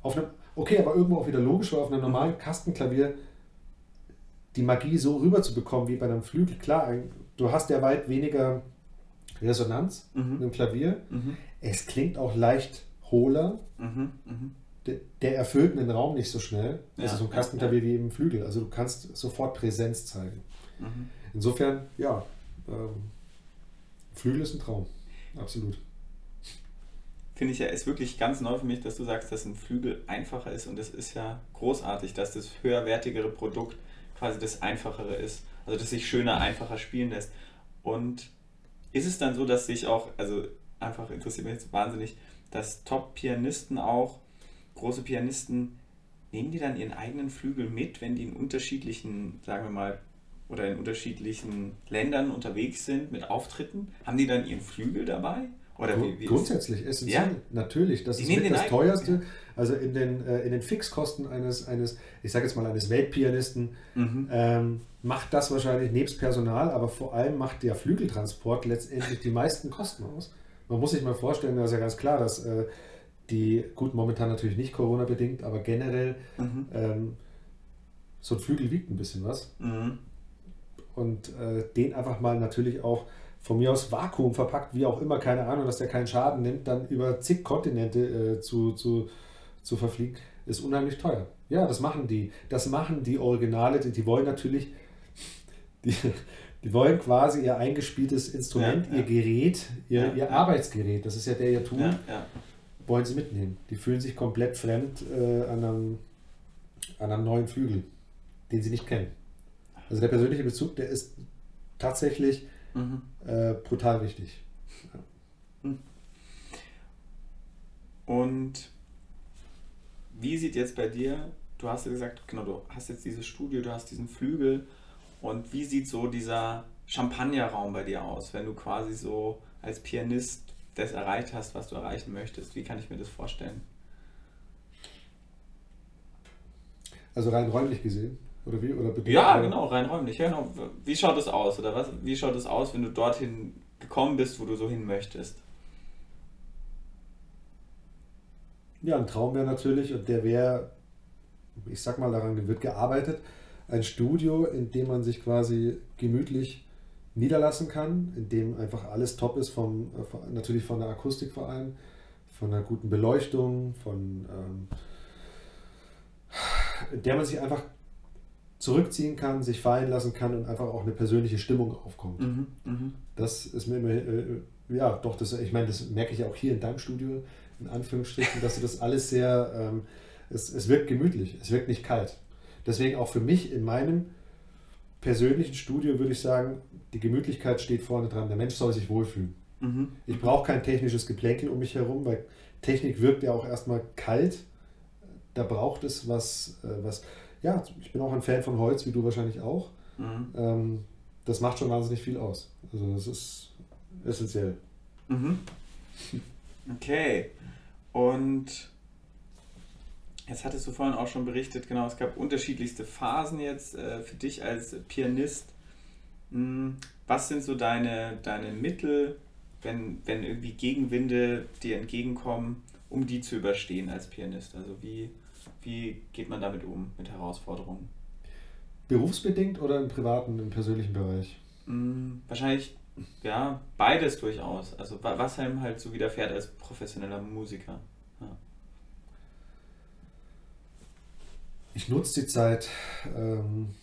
Auf einem, okay, aber irgendwo auch wieder logisch, weil auf einem normalen Kastenklavier die Magie so rüber zu bekommen wie bei einem Flügel, klar, du hast ja weit weniger Resonanz mhm. mit dem Klavier. Mhm. Es klingt auch leicht hohler. Mhm. mhm. Der, der, erfüllt einen Raum nicht so schnell. Ja, also so ein Kastenklavier ja, wie im Flügel. Also du kannst sofort Präsenz zeigen. Mhm. Insofern, ja, ähm, Flügel ist ein Traum. Absolut finde ich ja, ist wirklich ganz neu für mich, dass du sagst, dass ein Flügel einfacher ist und es ist ja großartig, dass das höherwertigere Produkt quasi das einfachere ist. Also dass sich schöner, einfacher spielen lässt. Und ist es dann so, dass sich auch, also einfach interessiert mich jetzt wahnsinnig, dass Top-Pianisten auch, große Pianisten, nehmen die dann ihren eigenen Flügel mit, wenn die in unterschiedlichen, sagen wir mal, oder in unterschiedlichen Ländern unterwegs sind mit Auftritten? Haben die dann ihren Flügel dabei? Oder wie, wie Grundsätzlich, essentiell, ja? natürlich. Das Die ist das teuerste. Also in den, äh, in den Fixkosten eines, eines ich sage jetzt mal, eines Weltpianisten mhm. ähm, macht das wahrscheinlich nebst Personal, aber vor allem macht der Flügeltransport letztendlich die meisten Kosten aus. Man muss sich mal vorstellen, das ist ja ganz klar, dass äh, die, gut, momentan natürlich nicht Corona-bedingt, aber generell mhm. ähm, so ein Flügel wiegt ein bisschen was. Mhm. Und äh, den einfach mal natürlich auch von mir aus Vakuum verpackt, wie auch immer, keine Ahnung, dass der keinen Schaden nimmt, dann über zig Kontinente äh, zu, zu, zu verfliegen, ist unheimlich teuer. Ja, das machen die. Das machen die Originale, die, die wollen natürlich, die, die wollen quasi ihr eingespieltes Instrument, ja, ja. ihr Gerät, ihr, ja, ihr Arbeitsgerät, das ist ja der ihr tun, wollen sie mitnehmen. Die fühlen sich komplett fremd äh, an, einem, an einem neuen Flügel, den sie nicht kennen. Also der persönliche Bezug, der ist tatsächlich Mhm. Äh, brutal wichtig. Ja. Hm. Und wie sieht jetzt bei dir, du hast ja gesagt, genau, du hast jetzt dieses Studio, du hast diesen Flügel und wie sieht so dieser Champagnerraum bei dir aus, wenn du quasi so als Pianist das erreicht hast, was du erreichen möchtest? Wie kann ich mir das vorstellen? Also rein räumlich gesehen? Oder wie? Oder ja, genau, rein räumlich. Ja, genau. Wie schaut es aus? Oder was? Wie schaut es aus, wenn du dorthin gekommen bist, wo du so hin möchtest? Ja, ein Traum wäre natürlich, und der wäre, ich sag mal, daran wird gearbeitet, ein Studio, in dem man sich quasi gemütlich niederlassen kann, in dem einfach alles top ist, vom, natürlich von der Akustik vor allem, von einer guten Beleuchtung, von ähm, in der man sich einfach zurückziehen kann, sich fallen lassen kann und einfach auch eine persönliche Stimmung aufkommt. Mhm, mh. Das ist mir immer, äh, ja, doch, das, ich meine, das merke ich ja auch hier in deinem Studio, in Anführungsstrichen, dass du das alles sehr, ähm, es, es wirkt gemütlich, es wirkt nicht kalt. Deswegen auch für mich in meinem persönlichen Studio würde ich sagen, die Gemütlichkeit steht vorne dran. Der Mensch soll sich wohlfühlen. Mhm. Ich brauche kein technisches Geplänkel um mich herum, weil Technik wirkt ja auch erstmal kalt. Da braucht es was, äh, was ja, ich bin auch ein Fan von Holz, wie du wahrscheinlich auch. Mhm. Ähm, das macht schon wahnsinnig viel aus. Also das ist essentiell. Mhm. Okay. Und jetzt hattest du vorhin auch schon berichtet, genau, es gab unterschiedlichste Phasen jetzt äh, für dich als Pianist. Mm, was sind so deine, deine Mittel, wenn, wenn irgendwie Gegenwinde dir entgegenkommen, um die zu überstehen als Pianist? Also wie, wie geht man damit um, mit Herausforderungen? Berufsbedingt oder im privaten, im persönlichen Bereich? Mm, wahrscheinlich, ja, beides durchaus. Also was einem halt so widerfährt als professioneller Musiker. Ja. Ich nutze die Zeit, ähm,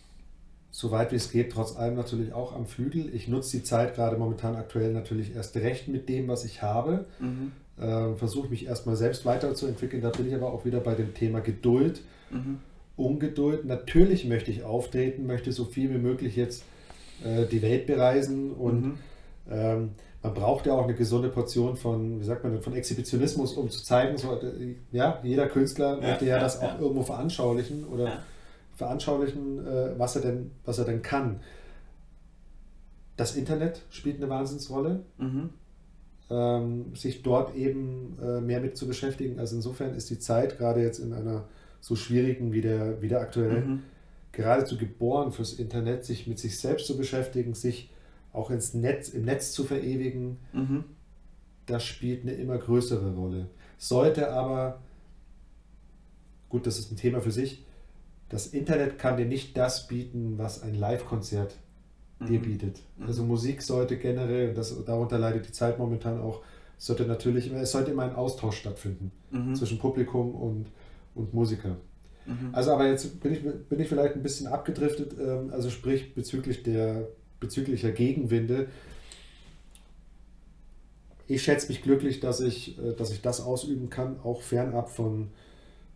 so weit wie es geht, trotz allem natürlich auch am Flügel. Ich nutze die Zeit gerade momentan aktuell natürlich erst recht mit dem, was ich habe. Mhm. Ähm, Versuche mich erstmal selbst weiterzuentwickeln. Da bin ich aber auch wieder bei dem Thema Geduld. Mhm. Ungeduld. Natürlich möchte ich auftreten, möchte so viel wie möglich jetzt äh, die Welt bereisen und mhm. ähm, man braucht ja auch eine gesunde Portion von, wie sagt man, von Exhibitionismus, um zu zeigen, so, äh, ja, jeder Künstler ja, möchte ja, ja das ja. auch irgendwo veranschaulichen oder veranschaulichen, äh, was, er denn, was er denn kann. Das Internet spielt eine Wahnsinnsrolle. Mhm. Ähm, sich dort eben äh, mehr mit zu beschäftigen. Also insofern ist die Zeit gerade jetzt in einer so schwierigen wie der, wie der aktuell mhm. geradezu geboren fürs Internet, sich mit sich selbst zu beschäftigen, sich auch ins Netz, im Netz zu verewigen, mhm. das spielt eine immer größere Rolle. Sollte aber, gut, das ist ein Thema für sich, das Internet kann dir nicht das bieten, was ein Live-Konzert. Dir bietet. Mhm. Also Musik sollte generell, das, darunter leidet die Zeit momentan auch, sollte natürlich, es sollte immer ein Austausch stattfinden mhm. zwischen Publikum und, und Musiker. Mhm. Also aber jetzt bin ich, bin ich vielleicht ein bisschen abgedriftet, ähm, also sprich bezüglich der bezüglicher Gegenwinde. Ich schätze mich glücklich, dass ich, äh, dass ich das ausüben kann, auch fernab von,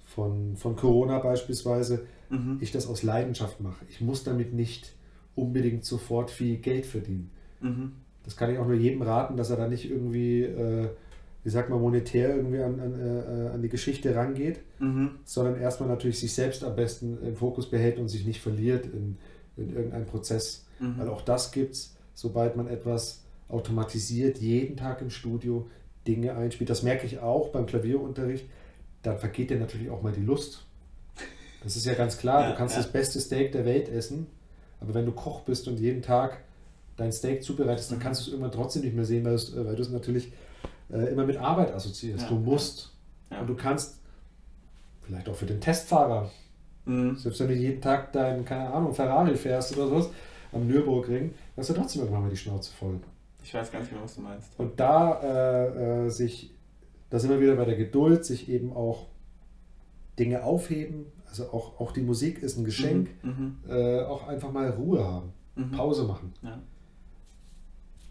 von, von Corona beispielsweise. Mhm. Ich das aus Leidenschaft mache. Ich muss damit nicht unbedingt sofort viel Geld verdienen. Mhm. Das kann ich auch nur jedem raten, dass er da nicht irgendwie, äh, wie sagt man, monetär irgendwie an, an, äh, an die Geschichte rangeht, mhm. sondern erstmal natürlich sich selbst am besten im Fokus behält und sich nicht verliert in, in irgendeinem Prozess. Mhm. Weil auch das gibt es, sobald man etwas automatisiert, jeden Tag im Studio Dinge einspielt. Das merke ich auch beim Klavierunterricht. Dann vergeht dir natürlich auch mal die Lust. Das ist ja ganz klar. Ja, du kannst ja. das beste Steak der Welt essen, aber wenn du Koch bist und jeden Tag dein Steak zubereitest, dann mhm. kannst du es irgendwann trotzdem nicht mehr sehen, weil, äh, du es natürlich äh, immer mit Arbeit assoziierst. Ja, du musst. Und du kannst vielleicht auch für den Testfahrer, mhm. selbst wenn du jeden Tag deinen, keine Ahnung, Ferrari fährst oder sowas, am Nürburgring, hast du trotzdem irgendwann mal die Schnauze voll. Ich weiß ganz genau, was du meinst. Und da äh, äh, sich, da sind wir wieder bei der Geduld, sich eben auch Dinge aufheben, also auch, auch die Musik ist ein Geschenk, mhm, mhm. äh, auch einfach mal Ruhe haben, mhm. Pause machen. Ja.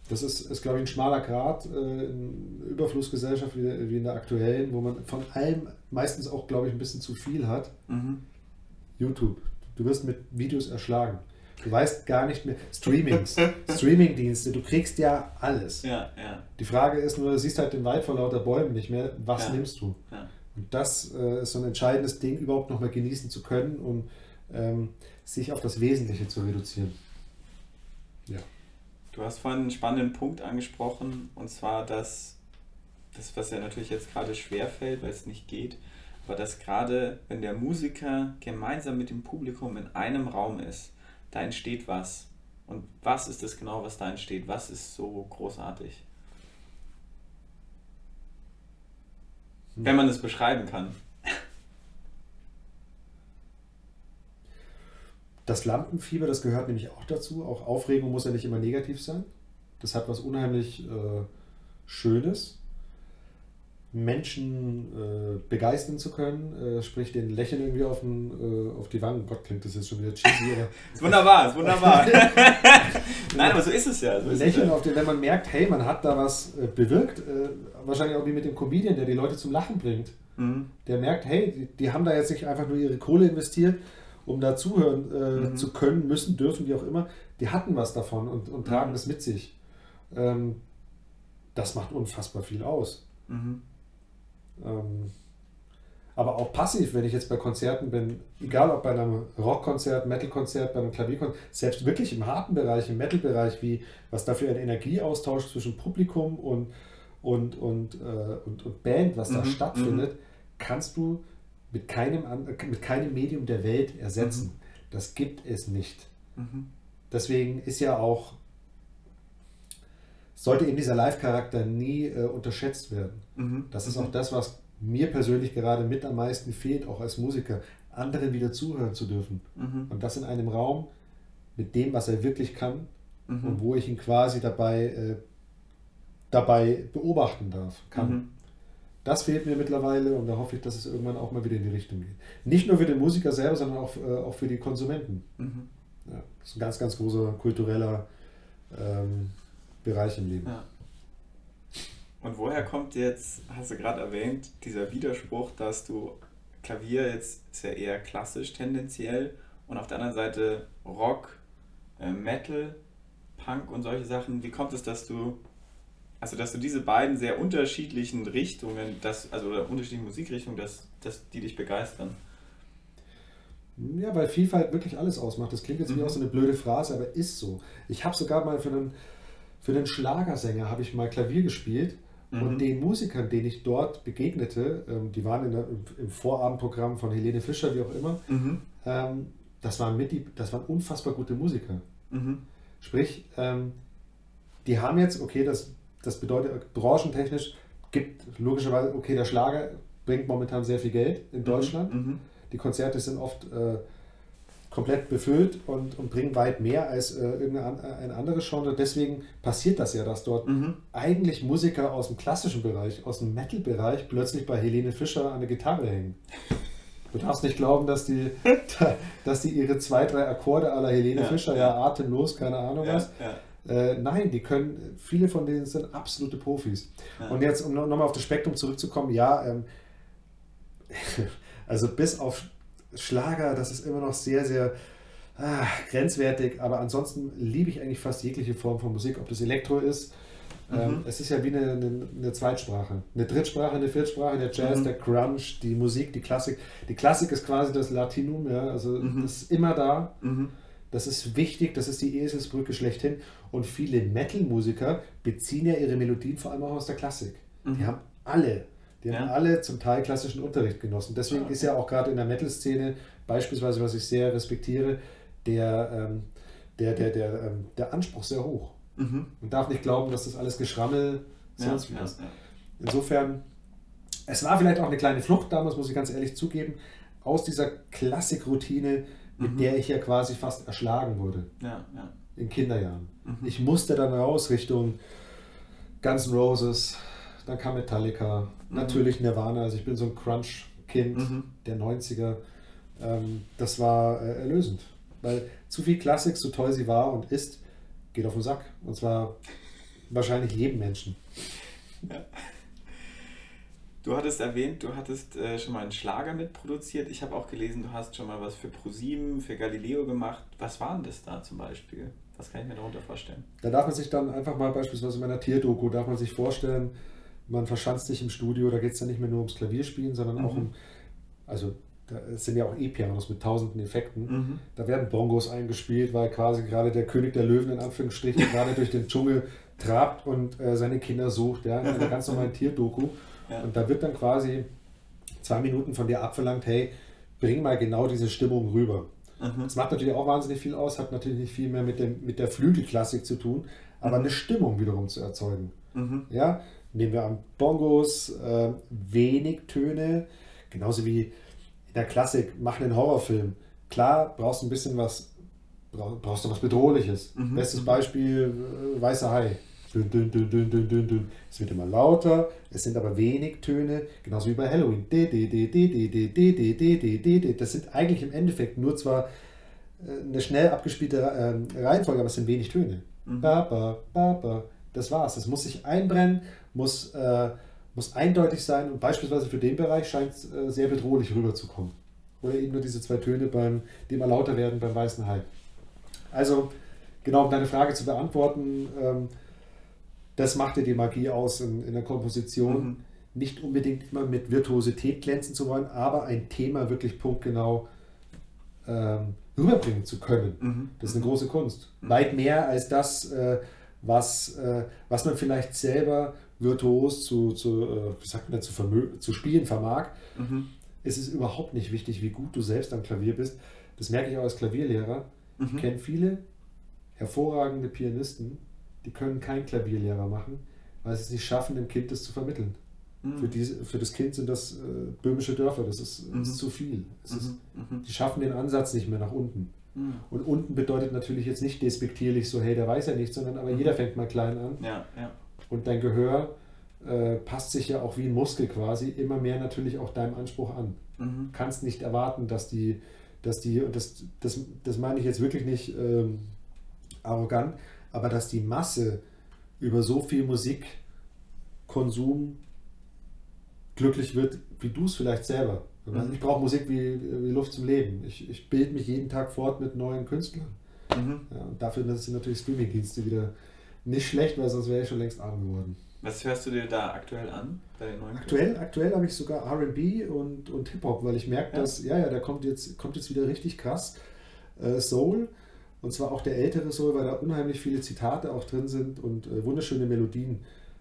Das ist, ist glaube ich, ein schmaler Grad äh, in Überflussgesellschaft wie, wie, in der aktuellen, wo man von allem meistens auch, glaube ich, ein bisschen zu viel hat. Mhm. YouTube. Du wirst mit Videos erschlagen. Du weißt gar nicht mehr. Streamings, *laughs* Streamingdienste, du kriegst ja alles. Ja, ja. Die Frage ist nur, du siehst halt den Wald vor lauter Bäumen nicht mehr. Was nimmst du? Und das äh, ist so ein entscheidendes Ding, überhaupt nochmal genießen zu können und ähm, sich auf das Wesentliche zu reduzieren. Ja. Du hast vorhin einen spannenden Punkt angesprochen, und zwar, dass das, was ja natürlich jetzt gerade schwer fällt, weil es nicht geht, aber dass gerade, wenn der Musiker gemeinsam mit dem Publikum in einem Raum ist, da entsteht was. Und was ist es genau, was da entsteht? Was ist so großartig? Wenn man es beschreiben kann. Das Lampenfieber, das gehört nämlich auch dazu. Auch Aufregung muss ja nicht immer negativ sein. Das hat was unheimlich äh, Schönes. Menschen äh, begeistern zu können, äh, sprich den Lächeln irgendwie auf, den, äh, auf die Wangen. Gott, klingt das jetzt schon wieder cheesy, aber. ist *laughs* wunderbar, ist wunderbar. *laughs* Nein, aber so ist es ja. So Lächeln auf den, wenn man merkt, hey, man hat da was äh, bewirkt, äh, wahrscheinlich auch wie mit dem Comedian, der die Leute zum Lachen bringt. Mhm. Der merkt, hey, die, die, haben da jetzt nicht einfach nur ihre Kohle investiert, um da zuhören äh, mhm. zu können, müssen, dürfen, wie auch immer. Die hatten was davon und, und tragen mhm. das mit sich. Ähm, das macht unfassbar viel aus. Mhm. Ähm, aber auch passiv, wenn ich jetzt bei Konzerten bin, egal ob bei einem Rockkonzert, Metalkonzert, bei einem Klavierkonzert, selbst wirklich im harten Bereich, im Metal-Bereich, wie was da für ein Energieaustausch zwischen Publikum und, und, und, äh, und, und Band, was da mhm, stattfindet, mhm. kannst du mit keinem, mit keinem Medium der Welt ersetzen. Mhm. Das gibt es nicht. Mhm. deswegen ist ja auch, sollte eben dieser Live-Charakter nie äh, unterschätzt werden. Mhm. Das ist Mhm. auch das, was mir persönlich gerade mit am meisten fehlt, auch als Musiker, anderen wieder zuhören zu dürfen. Mhm. Und das in einem Raum mit dem, was er wirklich kann und wo ich ihn quasi dabei, äh, dabei beobachten darf, kann. Mhm. Das fehlt mir mittlerweile und da hoffe ich, dass es irgendwann auch mal wieder in die Richtung geht. Nicht nur für den Musiker selber, sondern auch, äh, auch für die Konsumenten. Mhm. Ja, das ist ein ganz, ganz großer kultureller ähm, Bereich im Leben. Ja. Und woher kommt jetzt, hast du gerade erwähnt, dieser Widerspruch, dass du Klavier jetzt ist ja eher klassisch tendenziell und auf der anderen Seite Rock, äh, Metal, Punk und solche Sachen. Wie kommt es, dass du also dass du diese beiden sehr unterschiedlichen Richtungen, das, also oder unterschiedlichen Musikrichtungen, dass, dass die dich begeistern? Ja, weil Vielfalt wirklich alles ausmacht. Das klingt jetzt wie Mhm. auch so eine blöde Phrase, aber ist so. Ich habe sogar mal für einen, für einen Schlagersänger habe ich mal Klavier gespielt Mhm. und den Musikern, denen ich dort begegnete, ähm, die waren der, im, im Vorabendprogramm von Helene Fischer, wie auch immer, Mhm. ähm, das, waren mit die, das waren unfassbar gute Musiker. Mhm. Sprich, ähm, die haben jetzt, okay, das, das bedeutet branchentechnisch, gibt logischerweise, okay, der Schlager bringt momentan sehr viel Geld in Deutschland. Mhm. Die Konzerte sind oft äh, komplett befüllt und, und bringen weit mehr als äh, irgendein an- ein anderes Genre. Deswegen passiert das ja, dass dort Mhm. eigentlich Musiker aus dem klassischen Bereich, aus dem Metal-Bereich plötzlich bei Helene Fischer an der Gitarre hängen. Du darfst nicht glauben, dass die, *laughs* dass die ihre zwei, drei Akkorde aller Helene Ja, Fischer, ja. ja, atemlos, keine Ahnung Ja, was. ja. Äh, nein, die können, viele von denen sind absolute Profis. Ja. Und jetzt, um nochmal auf das Spektrum zurückzukommen, ja, ähm, *laughs* also bis auf Schlager, das ist immer noch sehr, sehr ah, grenzwertig, aber ansonsten liebe ich eigentlich fast jegliche Form von Musik, ob das Elektro ist. Ähm, Mhm. es ist ja wie eine, eine, eine Zweitsprache. Eine Drittsprache, eine Viertsprache, der Jazz, Mhm. der Grunge, die Musik, die Klassik. Die Klassik ist quasi das Latinum, ja, also Mhm. das ist immer da. Mhm. Das ist wichtig, das ist die Eselsbrücke schlechthin. Und viele Metal-Musiker beziehen ja ihre Melodien vor allem auch aus der Klassik. Die Mhm. haben alle, die haben Ja. alle zum Teil klassischen Unterricht genossen. Deswegen okay. ist ja auch gerade in der Metal-Szene beispielsweise, was ich sehr respektiere, der, ähm, der, der, der, ähm, der Anspruch sehr hoch. Mhm. Man darf nicht glauben, dass das alles Geschrammel Ja, sonst wie ja, ist. ja. Insofern, es war vielleicht auch eine kleine Flucht damals, muss ich ganz ehrlich zugeben, aus dieser Klassikroutine, mit Mhm. der ich ja quasi fast erschlagen wurde ja, ja. in Kinderjahren. Mhm. Ich musste dann raus Richtung Guns N' Roses, dann kam Metallica, Mhm. natürlich Nirvana, also ich bin so ein Crunch-Kind Mhm. der 90er. Ähm, das war äh, erlösend, weil zu viel Klassik, so toll sie war und ist, geht auf den Sack. Und zwar wahrscheinlich jedem Menschen. Du hattest erwähnt, du hattest äh, schon mal einen Schlager mitproduziert. Ich habe auch gelesen, du hast schon mal was für ProSieben, für Galileo gemacht. Was war denn das da zum Beispiel? Was kann ich mir darunter vorstellen? Da darf man sich dann einfach mal beispielsweise in meiner Tierdoku, darf man sich vorstellen, man verschanzt sich im Studio, da geht es dann nicht mehr nur ums Klavierspielen, sondern auch Mhm. um, also da es sind ja auch E-Pianos mit tausenden Effekten. Mhm. Da werden Bongos eingespielt, weil quasi gerade der König der Löwen in Anführungsstrichen *laughs* gerade durch den Dschungel trabt und äh, seine Kinder sucht, ja, in einer ganz normalen Tierdoku. Ja. Und da wird dann quasi zwei Minuten von dir abverlangt, hey, bring mal genau diese Stimmung rüber. Mhm. Das macht natürlich auch wahnsinnig viel aus, hat natürlich nicht viel mehr mit, dem, mit der Flügelklassik zu tun, aber Mhm. eine Stimmung wiederum zu erzeugen. Mhm. Ja, nehmen wir an Bongos, äh, wenig Töne, genauso wie in der Klassik, mach einen Horrorfilm. Klar, brauchst du ein bisschen was, brauch- brauchst du was Bedrohliches. Mhm. Bestes Mhm. Beispiel, äh, Weißer Hai. Dün, dün, dün, dün, dün, dün, dün. Es wird immer lauter, es sind aber wenig Töne, genauso wie bei Halloween. Das sind eigentlich im Endeffekt nur zwar eine schnell abgespielte Reihenfolge, aber es sind wenig Töne. Ba, ba, ba, Das war's. Das muss sich einbrennen, muss, äh, muss eindeutig sein und beispielsweise für den Bereich scheint es äh, sehr bedrohlich rüberzukommen. Oder eben nur diese zwei Töne, beim, die immer lauter werden beim weißen Hai. Also, genau, um deine Frage zu beantworten, ähm, das macht dir die Magie aus in, in der Komposition. Mhm. Nicht unbedingt immer mit Virtuosität glänzen zu wollen, aber ein Thema wirklich punktgenau ähm, rüberbringen zu können. Mhm. Das ist eine große Kunst. Mhm. Weit mehr als das, äh, was, äh, was man vielleicht selber virtuos zu, zu, äh, sagt man, zu, zu spielen vermag. Mhm. Es ist überhaupt nicht wichtig, wie gut du selbst am Klavier bist. Das merke ich auch als Klavierlehrer. Ich Mhm. kenne viele, hervorragende Pianisten, die können keinen Klavierlehrer machen, weil sie es nicht schaffen, dem Kind das zu vermitteln. Mhm. Für, diese, für das Kind sind das äh, böhmische Dörfer, das ist, mhm. ist zu viel. Ist, mhm. mhm. Die schaffen den Ansatz nicht mehr nach unten. Mhm. Und unten bedeutet natürlich jetzt nicht despektierlich so, hey, der weiß ja nichts, sondern aber mhm. jeder fängt mal klein an. Ja, ja. Und dein Gehör äh, passt sich ja auch wie ein Muskel quasi immer mehr natürlich auch deinem Anspruch an. Mhm. Kannst nicht erwarten, dass die, dass die, und das, das, das meine ich jetzt wirklich nicht ähm, arrogant, aber dass die Masse über so viel Musikkonsum glücklich wird, wie du es vielleicht selber. Mhm. Ich brauche Musik wie, wie, Luft zum Leben. Ich, ich bilde mich jeden Tag fort mit neuen Künstlern. Mhm. Ja, und dafür sind natürlich Streamingdienste wieder nicht schlecht, weil sonst wäre ich schon längst arm geworden. Was hörst du dir da aktuell an bei den neuen Aktuell, aktuell habe ich sogar RB und, und Hip-Hop, weil ich merke, ja. dass, ja, ja, da kommt jetzt, kommt jetzt wieder richtig krass äh, Soul. Und zwar auch der ältere Soul, weil da unheimlich viele Zitate auch drin sind und äh, wunderschöne Melodien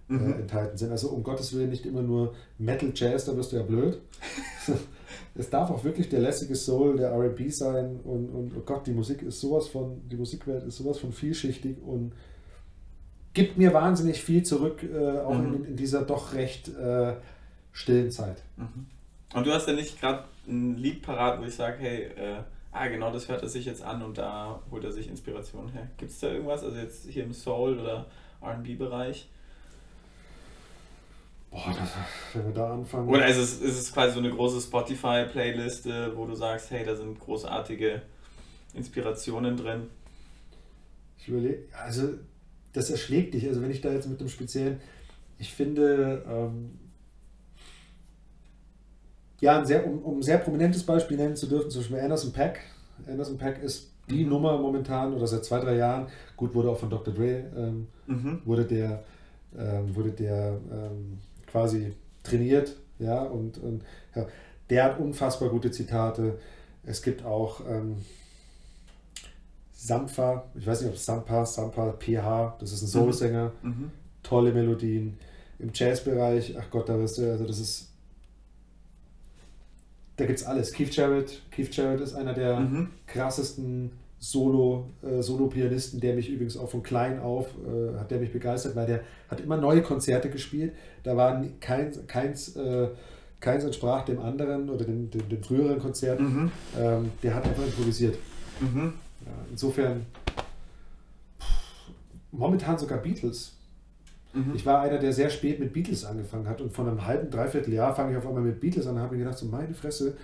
äh, mhm. enthalten sind. Also um Gottes Willen nicht immer nur Metal Jazz, da wirst du ja blöd. *laughs* es darf auch wirklich der lässige Soul, der RB sein und, und oh Gott, die Musik ist sowas von, die Musikwelt ist sowas von vielschichtig und gibt mir wahnsinnig viel zurück, äh, auch mhm. in, in, dieser doch recht äh, stillen Zeit. Mhm. Und du hast ja nicht gerade ein Lied parat, wo ich sage, hey, äh, ah genau, das hört er sich jetzt an und da holt er sich Inspiration her. Gibt es da irgendwas, also jetzt hier im Soul- oder RB-Bereich? Boah, das, wenn wir da anfangen. Oder ist es, ist es quasi so eine große Spotify-Playliste, wo du sagst, hey, da sind großartige Inspirationen drin? Ich überlege, also das erschlägt dich. Also wenn ich da jetzt mit dem speziellen, ich finde, ähm, ja, sehr, um, um ein sehr prominentes Beispiel nennen zu dürfen, zum Beispiel Anderson Pack. Anderson Pack ist die mhm. Nummer momentan oder seit zwei, drei Jahren, gut, wurde auch von Dr. Dre, ähm, mhm. wurde der, ähm, wurde der ähm, quasi trainiert, ja, und, und ja, der hat unfassbar gute Zitate. Es gibt auch, ähm, Sampha, ich weiß nicht, ob es Sampa, Sampa, PH, das ist ein Soulsänger, mhm. mhm. tolle Melodien. Im Jazzbereich, ach Gott, da wirst du, also das ist, da gibt es alles. Keith Jarrett, Keith Jarrett ist einer der mhm. krassesten Solo, äh, Solo-Pianisten, der mich übrigens auch von klein auf, äh, hat der mich begeistert, weil der hat immer neue Konzerte gespielt. Da war kein, keins, äh, keins entsprach dem anderen oder dem, dem, dem früheren Konzert. Mhm. Ähm, der hat einfach improvisiert. Mhm. Ja, insofern momentan sogar Beatles. Mhm. Ich war einer, der sehr spät mit Beatles angefangen hat und von einem halben, dreiviertel Jahr fange ich auf einmal mit Beatles an und habe mir gedacht, so meine Fresse,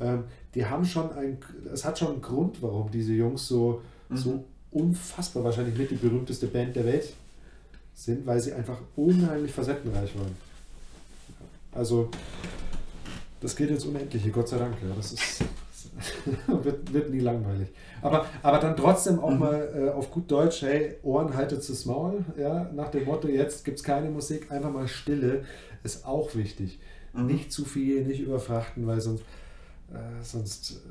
ähm, die haben schon ein, es hat schon einen Grund, warum diese Jungs so, mhm. so unfassbar wahrscheinlich mit die berühmteste Band der Welt sind, weil sie einfach unheimlich facettenreich waren. Also, das geht jetzt unendliche, Gott sei Dank. Ja. Das ist, *laughs* wird, wird nie langweilig. Aber, aber dann trotzdem auch mhm. mal äh, auf gut Deutsch, hey, Ohren haltet das Maul, ja, nach dem Motto, jetzt gibt es keine Musik, einfach mal Stille, ist auch wichtig. Mhm. Nicht zu viel, nicht überfrachten, weil sonst, äh, sonst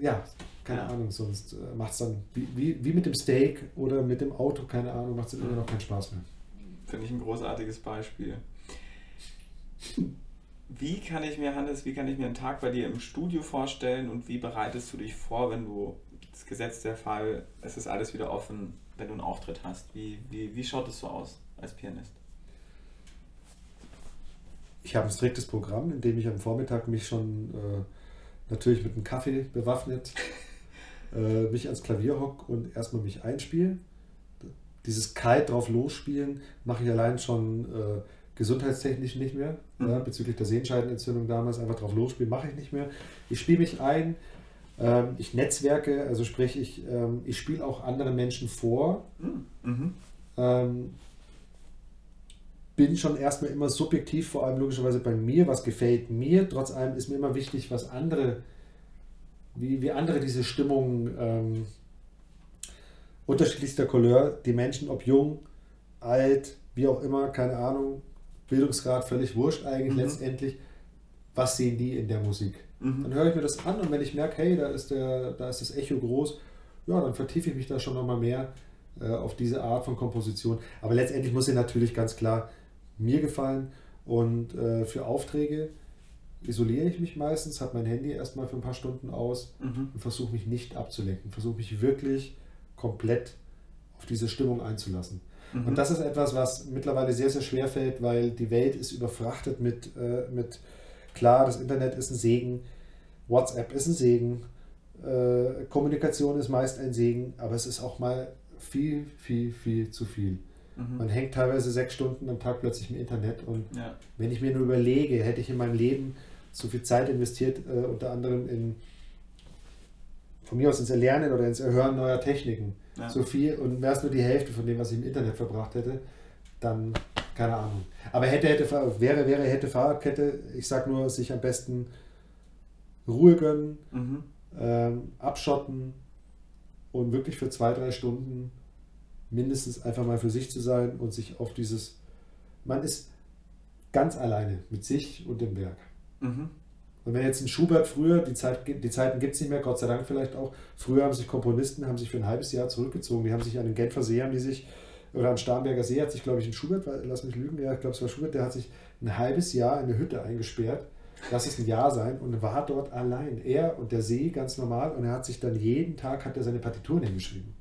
äh, ja, keine ja. Ahnung, sonst äh, macht es dann wie, wie, wie mit dem Steak oder mit dem Auto, keine Ahnung, macht es immer noch keinen Spaß mehr. Finde ich ein großartiges Beispiel. Wie kann ich mir, Hannes, wie kann ich mir einen Tag bei dir im Studio vorstellen und wie bereitest du dich vor, wenn du, das Gesetz der Fall, es ist alles wieder offen, wenn du einen Auftritt hast? Wie, wie, wie schaut es so aus als Pianist? Ich habe ein striktes Programm, in dem ich am Vormittag mich schon äh, natürlich mit einem Kaffee bewaffnet, *laughs* äh, mich ans Klavier hock und erstmal mich einspiele. Dieses kalt drauf losspielen mache ich allein schon äh, gesundheitstechnisch nicht mehr, mhm. ja, bezüglich der Sehenscheidenentzündung damals einfach drauf losspielen, mache ich nicht mehr. Ich spiele mich ein, ähm, ich netzwerke, also sprich, ich, ähm, ich spiele auch anderen Menschen vor. Mhm. mhm. Ähm, bin schon erstmal immer subjektiv, vor allem logischerweise bei mir, was gefällt mir. Trotz allem ist mir immer wichtig, was andere, wie, wie andere diese Stimmung ähm, unterschiedlichster Couleur, die Menschen, ob jung, alt, wie auch immer, keine Ahnung, Bildungsgrad völlig wurscht eigentlich mhm. letztendlich. Was sehen die in der Musik? Mhm. Dann höre ich mir das an und wenn ich merke, hey, da ist, der, da ist das Echo groß, ja, dann vertiefe ich mich da schon nochmal mehr äh, auf diese Art von Komposition. Aber letztendlich muss sie natürlich ganz klar mir gefallen und äh, für Aufträge isoliere ich mich meistens, habe mein Handy erstmal für ein paar Stunden aus mhm. und versuche mich nicht abzulenken. Versuche mich wirklich komplett auf diese Stimmung einzulassen. Mhm. Und das ist etwas, was mittlerweile sehr, sehr schwer fällt, weil die Welt ist überfrachtet mit, äh, mit klar, das Internet ist ein Segen, WhatsApp ist ein Segen, äh, Kommunikation ist meist ein Segen, aber es ist auch mal viel, viel, viel zu viel. Mhm. Man hängt teilweise sechs Stunden am Tag plötzlich im Internet und ja. wenn ich mir nur überlege, hätte ich in meinem Leben so viel Zeit investiert, äh, unter anderem in von mir aus ins Erlernen oder ins Erhören neuer Techniken, ja. so viel und wäre es nur die Hälfte von dem, was ich im Internet verbracht hätte, dann keine Ahnung. Aber hätte, hätte, wäre, wäre, hätte Fahrradkette, ich sag nur, sich am besten Ruhe gönnen, mhm. ähm, abschotten und wirklich für zwei, drei Stunden mindestens einfach mal für sich zu sein und sich auf dieses, man ist ganz alleine mit sich und dem Werk. Mhm. Und wenn jetzt ein Schubert früher, die, Zeit, die Zeiten gibt es nicht mehr, Gott sei Dank vielleicht auch, früher haben sich Komponisten, haben sich für ein halbes Jahr zurückgezogen, die haben sich an den Genfer See, haben die sich, oder am Starnberger See hat sich, glaube ich, ein Schubert, lass mich lügen, ja, ich glaube es war Schubert, der hat sich ein halbes Jahr in eine Hütte eingesperrt, lass es ein Jahr sein, und war dort allein. Er und der See ganz normal und er hat sich dann jeden Tag, hat er seine Partituren hingeschrieben.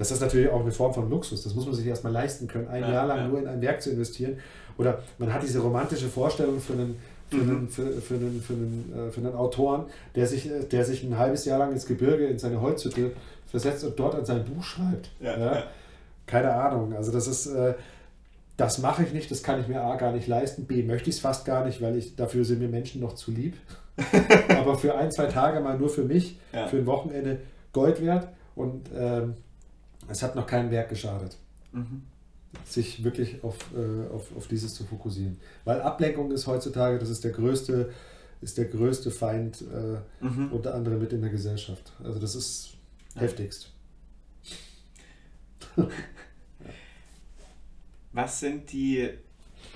Das ist natürlich auch eine Form von Luxus. Das muss man sich erstmal leisten können, ein ja, Jahr lang ja. nur in ein Werk zu investieren. Oder man hat diese romantische Vorstellung für einen, für, mhm. einen, für, für, einen, für, einen, äh, für einen Autoren, der sich, äh, der sich ein halbes Jahr lang ins Gebirge, in seine Holzhütte versetzt und dort an sein Buch schreibt. Ja, ja. Keine Ahnung. Also das ist, äh, das mache ich nicht, das kann ich mir A gar nicht leisten, B möchte ich es fast gar nicht, weil ich dafür sind mir Menschen noch zu lieb. *laughs* Aber für ein, zwei Tage mal nur für mich, ja. für ein Wochenende Gold wert und ähm, es hat noch kein Werk geschadet. Mhm. Sich wirklich auf, äh, auf, auf dieses zu fokussieren. Weil Ablenkung ist heutzutage, das ist der größte, ist der größte Feind, äh, mhm. unter anderem mit in der Gesellschaft. Also das ist ja. heftigst. *laughs* Was sind die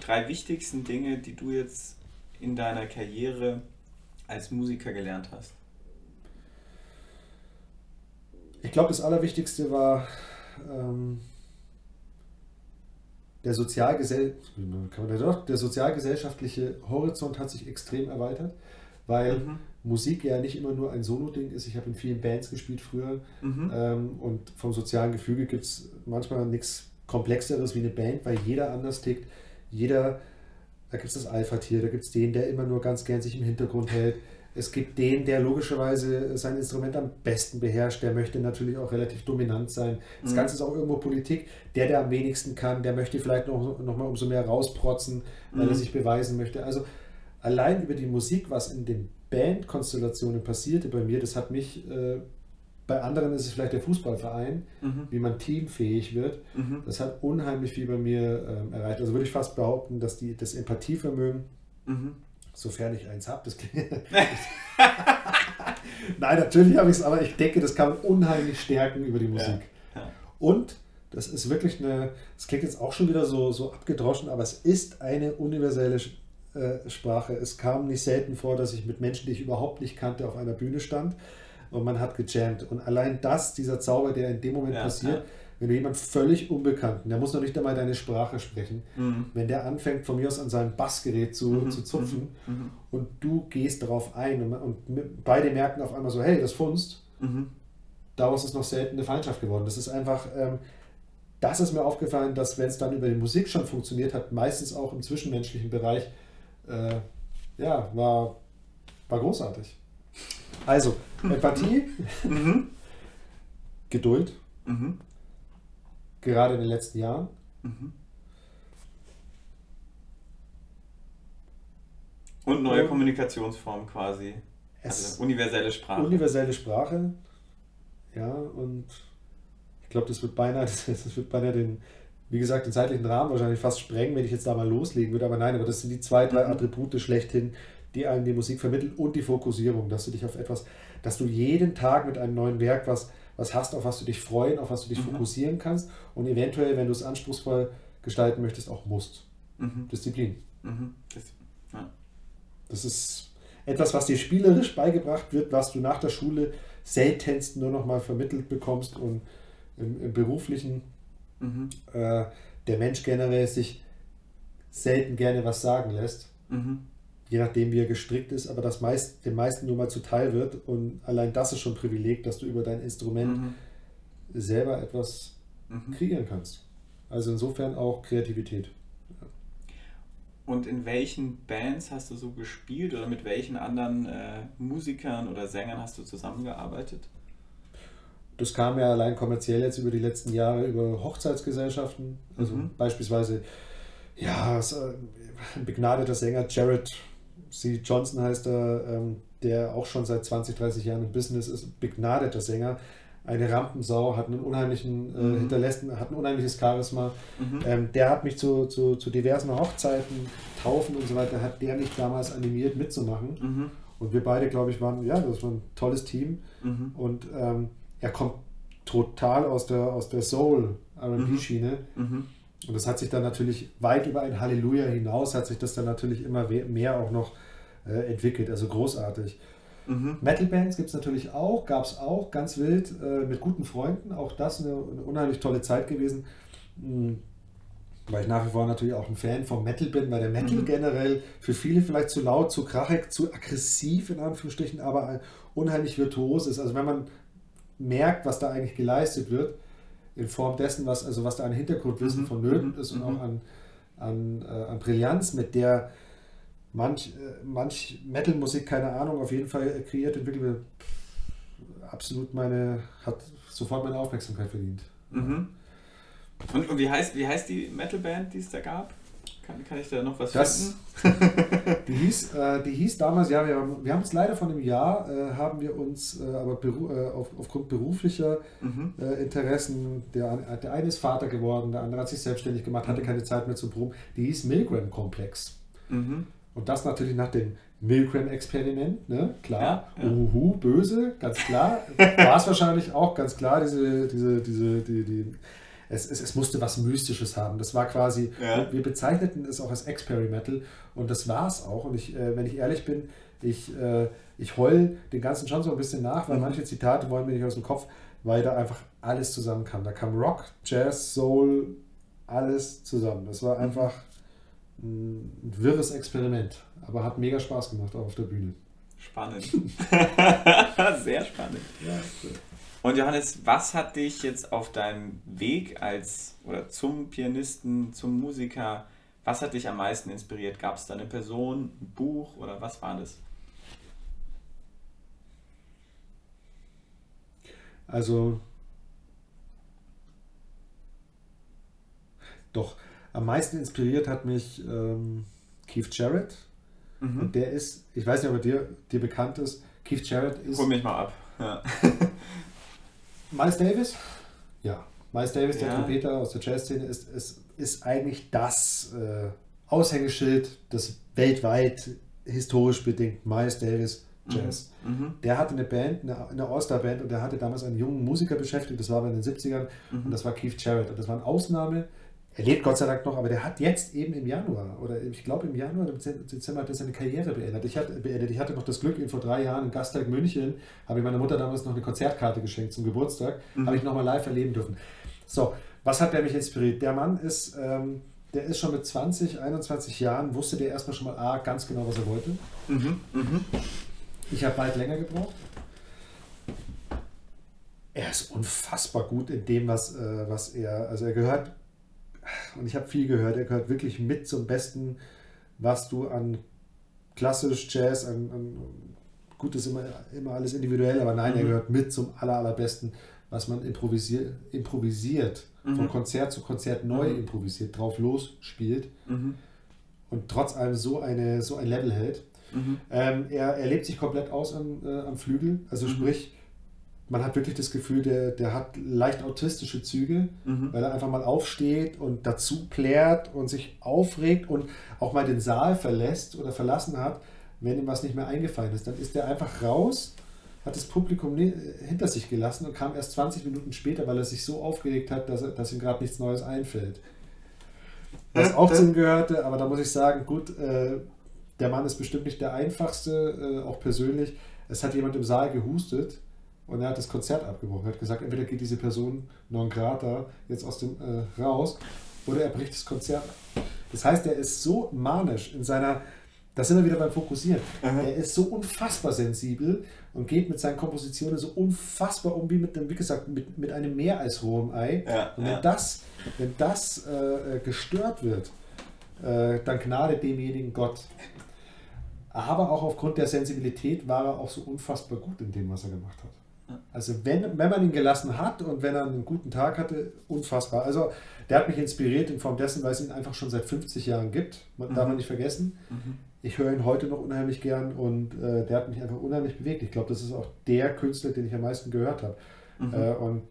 drei wichtigsten Dinge, die du jetzt in deiner Karriere als Musiker gelernt hast? Ich glaube, das Allerwichtigste war ähm, der, Sozialgesell der sozialgesellschaftliche Horizont hat sich extrem erweitert, weil mhm. Musik ja nicht immer nur ein Solo-Ding ist. Ich habe in vielen Bands gespielt früher mhm. ähm, und vom sozialen Gefüge gibt es manchmal nichts Komplexeres wie eine Band, weil jeder anders tickt. Jeder, da gibt es das Alpha-Tier, da gibt es den, der immer nur ganz gern sich im Hintergrund hält. Es gibt den, der logischerweise sein Instrument am besten beherrscht, der möchte natürlich auch relativ dominant sein. Das mhm. Ganze ist auch irgendwo Politik. Der, der am wenigsten kann, der möchte vielleicht noch, noch mal umso mehr rausprotzen, weil mhm. er sich beweisen möchte. Also allein über die Musik, was in den Bandkonstellationen passierte bei mir, das hat mich, äh, bei anderen ist es vielleicht der Fußballverein, mhm. wie man teamfähig wird. Mhm. Das hat unheimlich viel bei mir ähm, erreicht. Also würde ich fast behaupten, dass die, das Empathievermögen mhm sofern ich eins habe. Das *laughs* Nein, natürlich habe ich es, aber ich denke, das kann man unheimlich stärken über die Musik. Ja, ja. Und das ist wirklich eine, das klingt jetzt auch schon wieder so, so abgedroschen, aber es ist eine universelle äh, Sprache. Es kam nicht selten vor, dass ich mit Menschen, die ich überhaupt nicht kannte, auf einer Bühne stand und man hat gejammt. Und allein das, dieser Zauber, der in dem Moment ja, passiert, wenn du jemand völlig Unbekannten, der muss noch nicht einmal deine Sprache sprechen, mhm. wenn der anfängt von mir aus an seinem Bassgerät zu, mhm. zu zupfen mhm. mhm. und du gehst darauf ein und, und, beide merken auf einmal so, hey, das funzt, mhm. daraus ist noch selten eine Feindschaft geworden. Das ist einfach, ähm, das ist mir aufgefallen, dass wenn es dann über die Musik schon funktioniert hat, meistens auch im zwischenmenschlichen Bereich, äh, ja, war, war großartig. Also, Empathie, *laughs* mhm. Geduld, gerade in den letzten Jahren. Mhm. Und neue Und Kommunikationsformen quasi. Also universelle Sprache. Universelle Sprache, ja, und ich glaube, das wird beinahe, *laughs* das, wird beinahe den, wie gesagt, den zeitlichen Rahmen wahrscheinlich fast sprengen, wenn ich jetzt da mal loslegen würde. Aber nein, aber das sind die zwei, drei mhm. Attribute schlechthin, die einem die Musik vermittelt und die Fokussierung, dass du dich auf etwas, dass du jeden Tag mit einem neuen Werk was was hast, auf was du dich freuen, auf was du dich mhm. fokussieren kannst und eventuell, wenn du es anspruchsvoll gestalten möchtest, auch musst. Mhm. Disziplin. Mhm. Das, ja. das ist etwas, was dir spielerisch beigebracht wird, was du nach der Schule seltenst nur noch mal vermittelt bekommst und im, im beruflichen mhm. äh, der Mensch generell sich selten gerne was sagen lässt. Je nachdem, wie er gestrickt ist, aber das meist, den meisten nur mal zuteil wird. Und allein das ist schon ein Privileg, dass du über dein Instrument mhm. selber etwas mhm. kreieren kannst. Also insofern auch Kreativität. Und in welchen Bands hast du so gespielt oder mit welchen anderen äh, Musikern oder Sängern hast du zusammengearbeitet? Das kam ja allein kommerziell jetzt über die letzten Jahre über Hochzeitsgesellschaften. Also mhm. beispielsweise, ja, ein begnadeter Sänger, Jared C. Johnson heißt er, ähm, der auch schon seit 20, 30 Jahren im Business ist, begnadeter Sänger eine Rampensau, hat einen unheimlichen, äh, mhm. hinterlässt, hat ein unheimliches Charisma. Mhm. Ähm, der hat mich zu, zu, zu, diversen Hochzeiten, Taufen und so weiter, hat der mich damals animiert mitzumachen. Mhm. Und wir beide, glaube ich, waren, ja, das war ein tolles Team. Mhm. Und ähm, er kommt total aus der, aus der Soul-RB-Schiene. Und das hat sich dann natürlich weit über ein Halleluja hinaus, hat sich das dann natürlich immer mehr auch noch äh, entwickelt. Also großartig. Mhm. Metal-Bands gibt es natürlich auch, gab es auch, ganz wild, äh, mit guten Freunden. Auch das eine, eine unheimlich tolle Zeit gewesen. Mhm. Weil ich nach wie vor natürlich auch ein Fan vom Metal bin, weil der Metal mhm. generell für viele vielleicht zu laut, zu krachig, zu aggressiv in Anführungsstrichen, aber unheimlich virtuos ist. Also wenn man merkt, was da eigentlich geleistet wird, in Form dessen, was, also was da an Hintergrundwissen mhm. vonnöten ist und auch mhm. an, an, äh, an Brillanz, mit der manch, äh, manch Metal-Musik, keine Ahnung, auf jeden Fall kreiert, entwickelt, absolut meine, hat sofort meine Aufmerksamkeit verdient. Mhm. Und, und, wie, heißt, wie heißt die Metal-Band, die es da gab? Kann, kann ich da noch was das, *laughs* die, hieß, äh, die hieß damals, ja, wir haben, wir haben es leider von einem Jahr, äh, haben wir uns äh, aber beru äh, auf, aufgrund beruflicher mhm. Äh, Interessen, der, der eine ist Vater geworden, der andere hat sich selbstständig gemacht, hatte mhm. keine Zeit mehr zu proben, die hieß Milgram Komplex. Mhm. Und das natürlich nach dem Milgram-Experiment, ne? klar, ja, ja. uhu, böse, ganz klar. War es wahrscheinlich auch ganz klar, diese, diese, diese, die, die, es, es, es musste was Mystisches haben. Das war quasi, ja. wir bezeichneten es auch als Experimental und das war es auch. Und ich, äh, wenn ich ehrlich bin, ich, äh, ich heul den ganzen schon so ein bisschen nach, weil mhm. manche Zitate wollen mir nicht aus dem Kopf, weil da einfach alles zusammenkam. Da kam Rock, Jazz, Soul, alles zusammen. Das war einfach ein wirres Experiment, aber hat mega Spaß gemacht auch auf der Bühne. Spannend. *laughs* Sehr spannend. Ja, cool. Und Johannes, was hat dich jetzt auf deinem Weg als oder zum Pianisten, zum Musiker, was hat dich am meisten inspiriert? Gab es da eine Person, ein Buch oder was war das? Also doch, am meisten inspiriert hat mich ähm, Keith Jarrett. Mhm. Und der ist, ich weiß nicht, ob er dir, dir bekannt ist, Keith Jarrett ist. Hol mich mal ab. Ja. *laughs* Miles Davis? Ja. Miles Davis, der ja. Trompeter aus der Jazzszene, ist, ist, ist eigentlich das äh, Aushängeschild des weltweit historisch bedingt Miles Davis Jazz. Mhm. mhm. Der hatte eine Band, eine, eine All-Star-Band und der hatte damals einen jungen Musiker beschäftigt, das war aber in den 70ern mhm. und das war Keith Jarrett. Und das war eine Ausnahme er lebt Gott sei Dank noch, aber der hat jetzt eben im Januar oder ich glaube im Januar, im Dezember hat er seine Karriere beendet. Ich hatte, beendet. Ich hatte noch das Glück, ihn vor drei Jahren in Gastag München, habe ich meiner Mutter damals noch eine Konzertkarte geschenkt zum Geburtstag, mhm. habe ich nochmal live erleben dürfen. So, was hat der mich inspiriert? Der Mann ist, ähm, der ist schon mit 20, 21 Jahren, wusste der erstmal schon mal A, ganz genau, was er wollte. Mhm. Mhm. Ich habe bald länger gebraucht. Er ist unfassbar gut in dem, was, äh, was er, also er gehört und ich habe viel gehört, er gehört wirklich mit zum Besten, was du an klassisch Jazz, an, an gut ist immer, immer alles individuell, aber nein, mhm. er gehört mit zum aller, allerbesten, was man improvisiert, improvisiert mhm. von Konzert zu Konzert neu mhm. improvisiert, drauf los spielt mhm. und trotz allem so, eine, so ein Level hält. Mhm. Ähm, er, er lebt sich komplett aus am, äh, am Flügel, also mhm. sprich, man hat wirklich das Gefühl, der, der hat leicht autistische Züge, mhm. weil er einfach mal aufsteht und dazu plärt und sich aufregt und auch mal den Saal verlässt oder verlassen hat, wenn ihm was nicht mehr eingefallen ist. Dann ist er einfach raus, hat das Publikum hinter sich gelassen und kam erst 20 Minuten später, weil er sich so aufgeregt hat, dass, er, dass ihm gerade nichts Neues einfällt. Was auch zum gehörte, aber da muss ich sagen, gut, äh, der Mann ist bestimmt nicht der einfachste, äh, auch persönlich. Es hat jemand im Saal gehustet und er hat das Konzert abgebrochen. Er hat gesagt, entweder geht diese Person non grata jetzt aus dem äh, raus oder er bricht das Konzert. Das heißt, er ist so manisch in seiner, Da sind wir wieder beim Fokussieren. Aha. Er ist so unfassbar sensibel und geht mit seinen Kompositionen so unfassbar um wie mit einem, wie gesagt, mit, mit einem mehr als rohem Ei. Ja, und wenn ja. das, wenn das äh, äh, gestört wird, äh, dann gnade demjenigen Gott. Aber auch aufgrund der Sensibilität war er auch so unfassbar gut in dem, was er gemacht hat. Also wenn, wenn man ihn gelassen hat und wenn er einen guten Tag hatte, unfassbar. Also der hat mich inspiriert in Form dessen, weil es ihn einfach schon seit 50 Jahren gibt. Man, mhm. Darf man nicht vergessen. Mhm. Ich höre ihn heute noch unheimlich gern und äh, der hat mich einfach unheimlich bewegt. Ich glaube, das ist auch der Künstler, den ich am meisten gehört habe. Mhm. Äh, und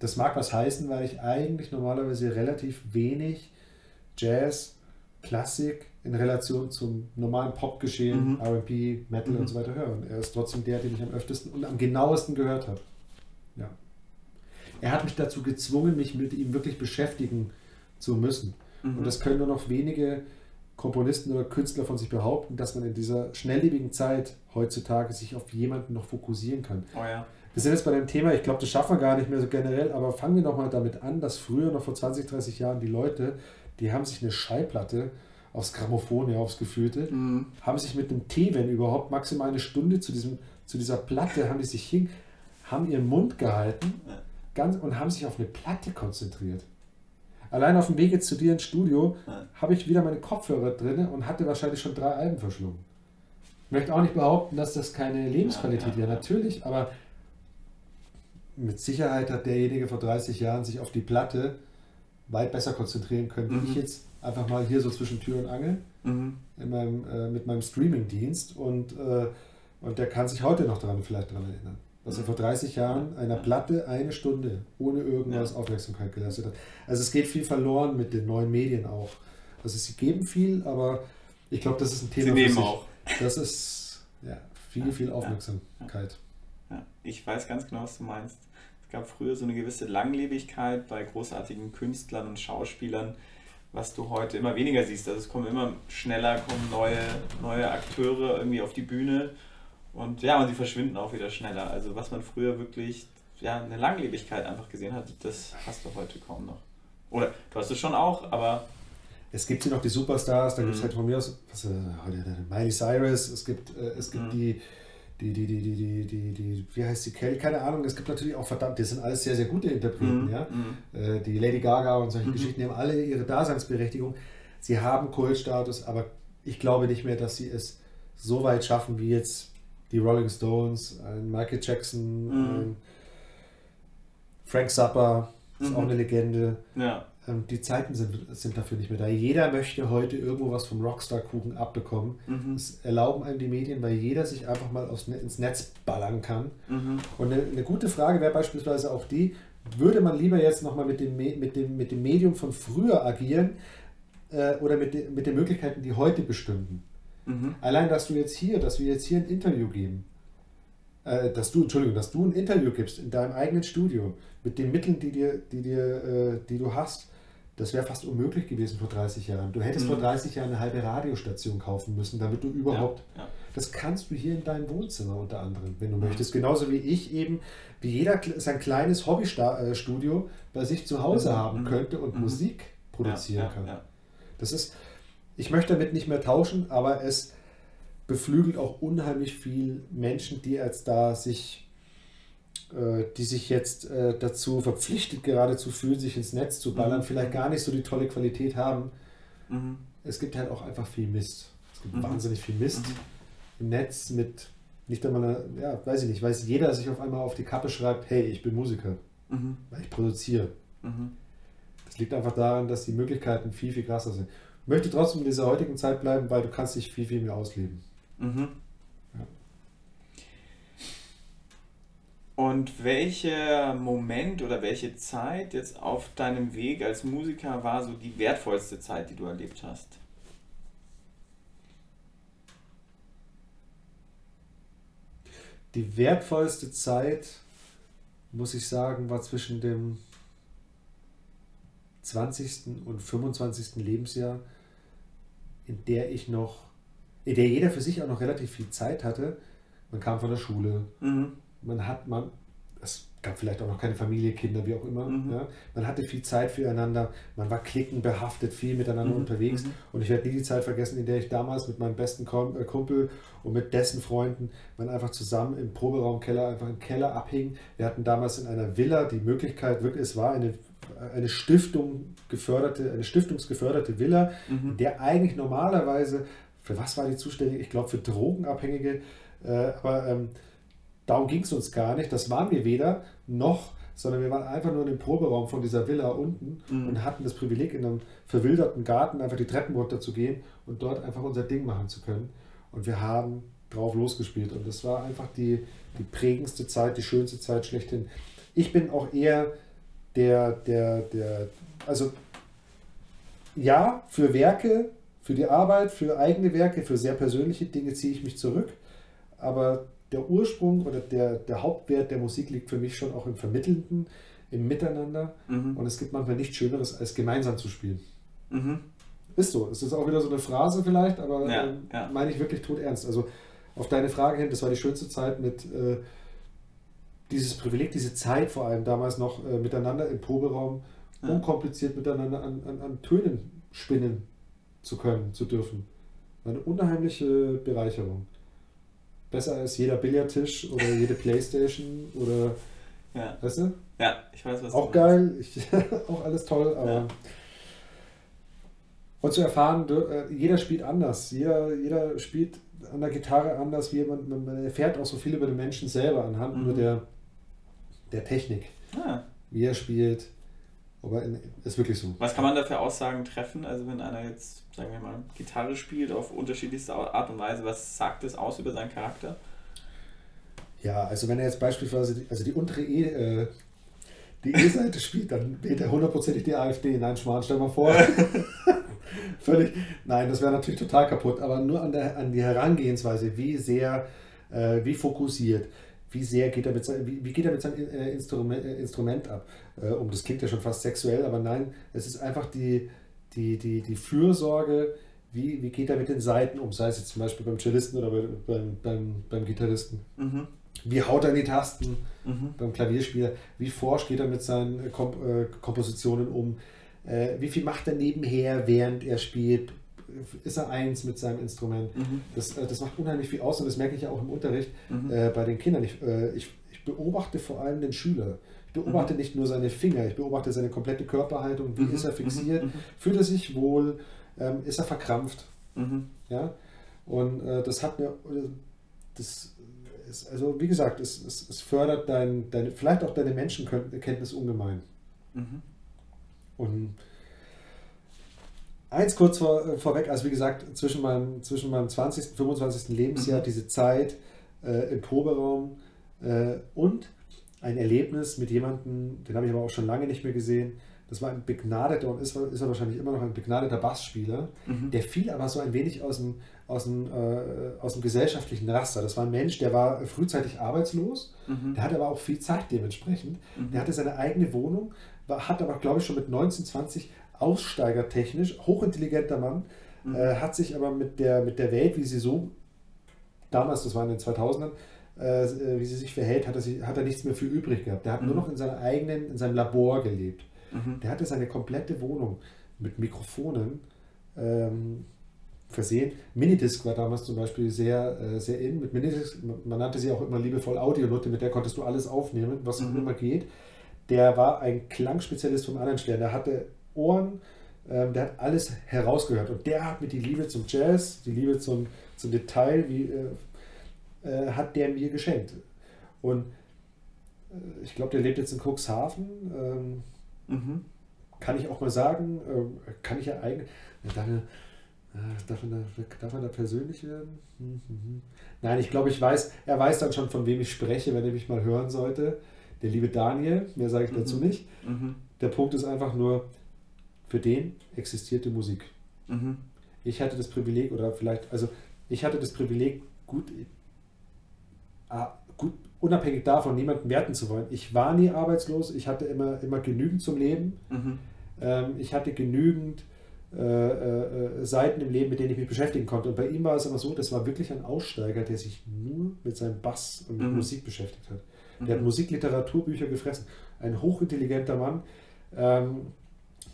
das mag was heißen, weil ich eigentlich normalerweise relativ wenig Jazz, Klassik in Relation zum normalen Popgeschehen, mhm. RB, Metal mhm. und so weiter höre. Und er ist trotzdem der, den ich am öftesten und am genauesten gehört habe. Ja. Er hat mich dazu gezwungen, mich mit ihm wirklich beschäftigen zu müssen. Mhm. Und das können nur noch wenige Komponisten oder Künstler von sich behaupten, dass man in dieser schnelllebigen Zeit heutzutage sich auf jemanden noch fokussieren kann. Oh ja. Wir sind jetzt bei dem Thema, ich glaube, das schaffen wir gar nicht mehr so generell, aber fangen wir noch mal damit an, dass früher, noch vor 20, 30 Jahren, die Leute, die haben sich eine Schallplatte aufs Grammophon, ja, aufs Gefühlte, mhm. haben sich mit einem Tee, wenn überhaupt, maximal eine Stunde zu, diesem, zu dieser Platte, haben die sich hin, haben ihren Mund gehalten ganz, und haben sich auf eine Platte konzentriert. Allein auf dem Wege zu dir ins Studio ja. habe ich wieder meine Kopfhörer drin und hatte wahrscheinlich schon drei Alben verschlungen. Ich möchte auch nicht behaupten, dass das keine Lebensqualität wäre, ja, ja, natürlich, aber mit Sicherheit hat derjenige vor 30 Jahren sich auf die Platte weit besser konzentrieren können, mhm. wie ich jetzt einfach mal hier so zwischen Tür und Angel mhm. in meinem, äh, mit meinem Streaming-Dienst und, äh, und der kann sich heute noch daran vielleicht daran erinnern dass er vor 30 Jahren einer Platte eine Stunde ohne irgendwas ja. Aufmerksamkeit geleistet hat. Also es geht viel verloren mit den neuen Medien auch. Also sie geben viel, aber ich glaube, das ist ein Thema. Sie nehmen auch. Das ist ja, viel, viel Aufmerksamkeit. Ja. Ich weiß ganz genau, was du meinst. Es gab früher so eine gewisse Langlebigkeit bei großartigen Künstlern und Schauspielern, was du heute immer weniger siehst. Also es kommen immer schneller, kommen neue, neue Akteure irgendwie auf die Bühne und ja, und sie verschwinden auch wieder schneller. Also was man früher wirklich, ja, eine Langlebigkeit einfach gesehen hat, das hast du heute kaum noch. Oder du hast es schon auch, aber. Es gibt hier noch die Superstars, da mhm. gibt es halt von mir aus, was, äh, Miley Cyrus, es gibt, äh, es gibt mhm. die, die, die, die, die, die, die, die, wie heißt die Kelly? Keine Ahnung, es gibt natürlich auch verdammt, das sind alles sehr, sehr gute Interpreten, mhm. ja. Mhm. Äh, die Lady Gaga und solche mhm. Geschichten, haben alle ihre Daseinsberechtigung. Sie haben Kultstatus, aber ich glaube nicht mehr, dass sie es so weit schaffen wie jetzt die Rolling Stones, ein Michael Jackson, mhm. ein Frank Zappa, ist mhm. auch eine Legende. Ja. Ähm, die Zeiten sind, sind dafür nicht mehr da. Jeder möchte heute irgendwo was vom Rockstar-Kuchen abbekommen. Mhm. Das erlauben einem die Medien, weil jeder sich einfach mal aufs, ins Netz ballern kann. Mhm. Und eine, eine gute Frage wäre beispielsweise auch die, würde man lieber jetzt nochmal mit dem, mit, dem, mit dem Medium von früher agieren äh, oder mit, de, mit den Möglichkeiten, die heute bestünden? Mhm. Allein, dass du jetzt hier, dass wir jetzt hier ein Interview geben, äh, dass du, Entschuldigung, dass du ein Interview gibst in deinem eigenen Studio mit den Mitteln, die, dir, die, dir, äh, die du hast, das wäre fast unmöglich gewesen vor 30 Jahren. Du hättest mhm. vor 30 Jahren eine halbe Radiostation kaufen müssen, damit du überhaupt. Ja, ja. Das kannst du hier in deinem Wohnzimmer unter anderem, wenn du mhm. möchtest. Genauso wie ich eben, wie jeder sein kleines Hobbystudio bei sich zu Hause mhm. haben könnte und mhm. Musik produzieren ja, kann. Das ist, ich möchte damit nicht mehr tauschen, aber es beflügelt auch unheimlich viel Menschen, die als da sich, äh, die sich jetzt äh, dazu verpflichtet geradezu fühlen, sich ins Netz zu ballern, mhm. vielleicht gar nicht so die tolle Qualität haben. Mhm. Es gibt halt auch einfach viel Mist. Es gibt mhm. wahnsinnig viel Mist mhm. im Netz mit nicht einmal, ja, weiß ich nicht, weiß jeder sich auf einmal auf die Kappe schreibt, hey, ich bin Musiker, mhm. weil ich produziere. Mhm. Das liegt einfach daran, dass die Möglichkeiten viel, viel krasser sind möchte trotzdem in dieser heutigen Zeit bleiben, weil du kannst dich viel, viel mehr ausleben. Mhm. Und welcher Moment oder welche Zeit jetzt auf deinem Weg als Musiker war so die wertvollste Zeit, die du erlebt hast? Die wertvollste Zeit, muss ich sagen, war zwischen dem 20. und 25. Lebensjahr in der ich noch, in der jeder für sich auch noch relativ viel Zeit hatte. Man kam von der Schule, mhm. Man hat, man, das gab vielleicht auch noch keine Familie, Kinder, wie auch immer. Mhm. Ja. Man hatte viel Zeit füreinander, man war klickenbehaftet, viel miteinander mhm. unterwegs. Mhm. Und ich werde nie die Zeit vergessen, in der ich damals mit meinem besten äh, Kumpel und mit dessen Freunden, man einfach zusammen im Proberaumkeller, einfach im Keller abhing. Wir hatten damals in einer Villa die Möglichkeit, wirklich, es war eine, eine Stiftung geförderte, eine stiftungsgeförderte Villa, mhm. der eigentlich normalerweise, für was war die zuständig? Ich glaube, für Drogenabhängige, äh, aber ähm, darum ging es uns gar nicht. Das waren wir weder noch, sondern wir waren einfach nur in dem Proberaum von dieser Villa unten mhm. und hatten das Privileg, in einem verwilderten Garten einfach die Treppen runter zu gehen und dort einfach unser Ding machen zu können. Und wir haben drauf losgespielt. Und das war einfach die, die prägendste Zeit, die schönste Zeit schlechthin. Ich bin auch eher der, der, der, also ja, für Werke, für die Arbeit, für eigene Werke, für sehr persönliche Dinge ziehe ich mich zurück. Aber der Ursprung oder der, der Hauptwert der Musik liegt für mich schon auch im Vermittelnden, im Miteinander. Mhm. Und es gibt manchmal nichts Schöneres, als gemeinsam zu spielen. Mhm. Ist so. Es ist auch wieder so eine Phrase vielleicht, aber ja, äh, ja. meine ich wirklich tot ernst. Also auf deine Frage hin, das war die schönste Zeit mit äh, dieses Privileg, diese Zeit vor allem damals noch äh, miteinander im Proberaum, ja. unkompliziert miteinander an, an, an Tönen spinnen zu können, zu dürfen. Eine unheimliche Bereicherung besser als jeder Billardtisch oder jede Playstation oder. Ja. Weißt du? Ja, ich weiß, was Auch geil, ich, *laughs* auch alles toll, aber. Ja. Und zu erfahren, äh, jeder spielt anders. Jeder, jeder spielt an der Gitarre anders, wie man, man erfährt auch so viel über den Menschen selber anhand mhm. nur der, der Technik. Ah. Wie er spielt, aber ist wirklich so. Was kann man da für Aussagen treffen? Also wenn einer jetzt, sagen wir mal, Gitarre spielt auf unterschiedlichste Art und Weise, was sagt das aus über seinen Charakter? Ja, also wenn er jetzt beispielsweise die, also die untere E, äh, die E-Seite spielt, dann wählt er hundertprozentig die AfD. Nein, Schmarrn, stell mal vor. *laughs* Völlig. Nein, das wäre natürlich total kaputt, aber nur an, der, an die Herangehensweise, wie sehr, äh, wie fokussiert, wie sehr geht er mit, sein, wie, wie geht er mit seinem äh, Instrument, äh, Instrument ab? Äh, um das klingt ja schon fast sexuell, aber nein, es ist einfach die, die, die, die Fürsorge, wie, wie geht er mit den Seiten um, sei es jetzt zum Beispiel beim Cellisten oder beim, beim, beim Gitarristen. Mhm. Wie haut er in die Tasten mhm. beim Klavierspieler? Wie forsch geht er mit seinen Komp äh, Kompositionen um? Äh, wie viel macht er nebenher, während er spielt? ist er eins mit seinem Instrument. Mhm. Das, äh, das macht unheimlich viel aus und das merke ich ja auch im Unterricht mhm. äh, bei den Kindern. Ich, äh, ich, ich, beobachte vor allem den Schüler. Beobachte mhm. nicht nur seine Finger, ich beobachte seine komplette Körperhaltung. Wie mhm. ist er fixiert? Mhm. Fühlt er sich wohl? Ähm, ist er verkrampft? Mhm. Ja? Und äh, das hat mir, äh, das ist, also wie gesagt, es, es, es fördert dein, deine, vielleicht auch deine Menschenkenntnis ungemein. Und Eins kurz vor, äh, vorweg, also wie gesagt, zwischen meinem, zwischen meinem 20. und 25. Lebensjahr mhm. diese Zeit äh, im Proberaum äh, und ein Erlebnis mit jemandem, den habe ich aber auch schon lange nicht mehr gesehen. Das war ein begnadeter und ist, ist er wahrscheinlich immer noch ein begnadeter Bassspieler. Mhm. Der fiel aber so ein wenig aus dem, aus, dem, äh, aus dem gesellschaftlichen Raster. Das war ein Mensch, der war frühzeitig arbeitslos, mhm. der hatte aber auch viel Zeit dementsprechend. Mhm. Der hatte seine eigene Wohnung, war, hat aber, glaube ich, schon mit 19, 20 aussteigertechnisch, hochintelligenter Mann, mhm. äh, hat sich aber mit der, mit der Welt, wie sie so damals, das war in den 2000ern, äh, wie sie sich verhält, hat er, sich, hat er nichts mehr für übrig gehabt. Der hat mhm. nur noch in seiner eigenen, in seinem Labor gelebt. Mhm. Der hatte seine komplette Wohnung mit Mikrofonen ähm, versehen. Minidisc war damals zum Beispiel sehr, äh, sehr in. Mit Minidisc, man nannte sie auch immer liebevoll Audionutte, mit der konntest du alles aufnehmen, was mhm. immer geht. Der war ein Klangspezialist vom anderen Stern. Der hatte Ohren. Ähm, der hat alles herausgehört. Und der hat mir die Liebe zum Jazz, die Liebe zum, zum Detail, wie, äh, äh, hat der mir geschenkt. Und äh, ich glaube, der lebt jetzt in Cuxhaven. Ähm, mhm. Kann ich auch mal sagen, ähm, kann ich ja eigentlich. Darf, darf, man da, darf man da persönlich werden? Mhm. mhm. Nein, ich glaube, ich weiß, er weiß dann schon, von wem ich spreche, wenn er mich mal hören sollte. Der liebe Daniel, mehr sage ich mhm. dazu nicht. Mhm. Der Punkt ist einfach nur, für den existierte Musik. Mhm. Ich hatte das Privileg, oder vielleicht, also ich hatte das Privileg, gut, äh, gut unabhängig davon, niemanden werten zu wollen. Ich war nie arbeitslos, ich hatte immer, immer genügend zum Leben. Mhm. Ähm, ich hatte genügend äh, äh, Seiten im Leben, mit denen ich mich beschäftigen konnte. Und bei ihm war es immer so, das war wirklich ein Aussteiger, der sich nur mit seinem Bass und mit mhm. Musik beschäftigt hat. Mhm. Der hat Musikliteraturbücher gefressen. Ein hochintelligenter Mann. Ähm,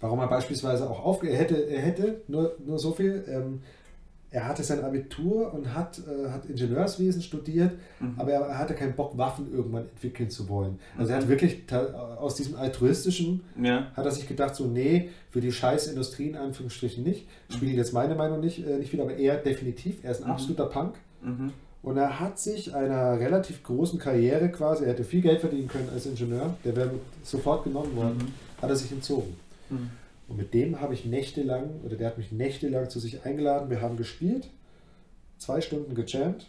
warum er beispielsweise auch auf er hätte, er hätte nur, nur so viel. Ähm, er hatte sein Abitur und hat, äh, hat Ingenieurswesen studiert, mhm. aber er, hatte keinen Bock, Waffen irgendwann entwickeln zu wollen. Also mhm. er hat mhm. wirklich aus diesem altruistischen, ja. hat er sich gedacht, so nee, für die scheiß Industrie in Anführungsstrichen nicht. Mhm. Spiele jetzt meine Meinung nicht, äh, nicht wieder, aber er definitiv, er ist ein mhm. absoluter Punk. Mhm. Und er hat sich einer relativ großen Karriere quasi, er hätte viel Geld verdienen können als Ingenieur, der wäre sofort genommen worden, hat er sich entzogen. Und mit dem habe ich nächtelang, oder der hat mich nächtelang zu sich eingeladen. Wir haben gespielt, zwei Stunden gejammt.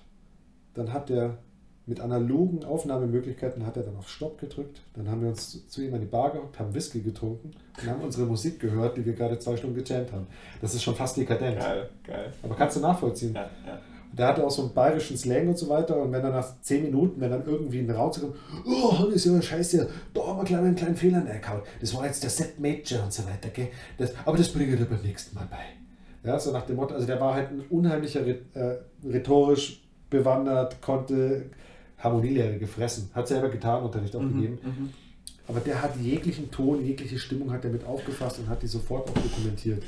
Dann hat er mit analogen Aufnahmemöglichkeiten hat er dann auf Stopp gedrückt. Dann haben wir uns zu ihm an die Bar gehockt, haben Whisky getrunken und haben unsere Musik gehört, die wir gerade zwei Stunden gejammt haben. Das ist schon fast dekadent. Geil, geil. Aber kannst du nachvollziehen? Ja, ja. Der hatte auch so einen bayerischen Slang und so weiter. Und wenn er nach zehn Minuten, wenn dann irgendwie ein Raum kommt, oh, Hannes, ja, scheiße, da haben wir gleich einen kleinen Fehler reingehauen. Das war jetzt der Set Major und so weiter, gell? Das, aber das bringe ich dir beim nächsten Mal bei. Ja, so nach dem Motto, also der war halt ein unheimlicher, äh, rhetorisch bewandert, konnte Harmonielehre gefressen, hat selber Gitarrenunterricht auch mhm, gegeben. Mhm. Aber der hat jeglichen Ton, jegliche Stimmung hat er mit aufgefasst und hat die sofort auch dokumentiert.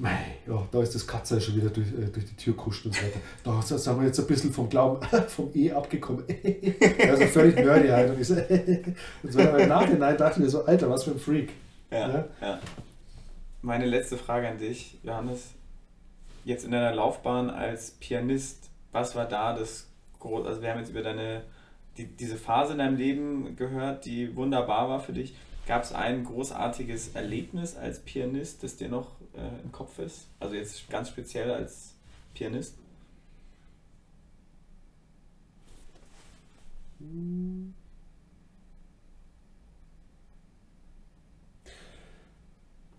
Mei, ja, da ist das Katze schon wieder durch, äh, durch die Tür kuscht und so weiter. Da sind wir jetzt ein bisschen vom Glauben, *laughs* vom E abgekommen. *laughs* also völlig nerdy halt. Und ich so, *laughs* und so im Nachhinein dachte ich mir so, Alter, was für ein Freak. Ja, ja? ja. Meine letzte Frage an dich, Johannes. Jetzt in deiner Laufbahn als Pianist, was war da das große, also wir haben jetzt über deine, die, diese Phase in deinem Leben gehört, die wunderbar war für dich. Gab es ein großartiges Erlebnis als Pianist, das dir noch äh, im Kopf ist? Also jetzt ganz speziell als Pianist?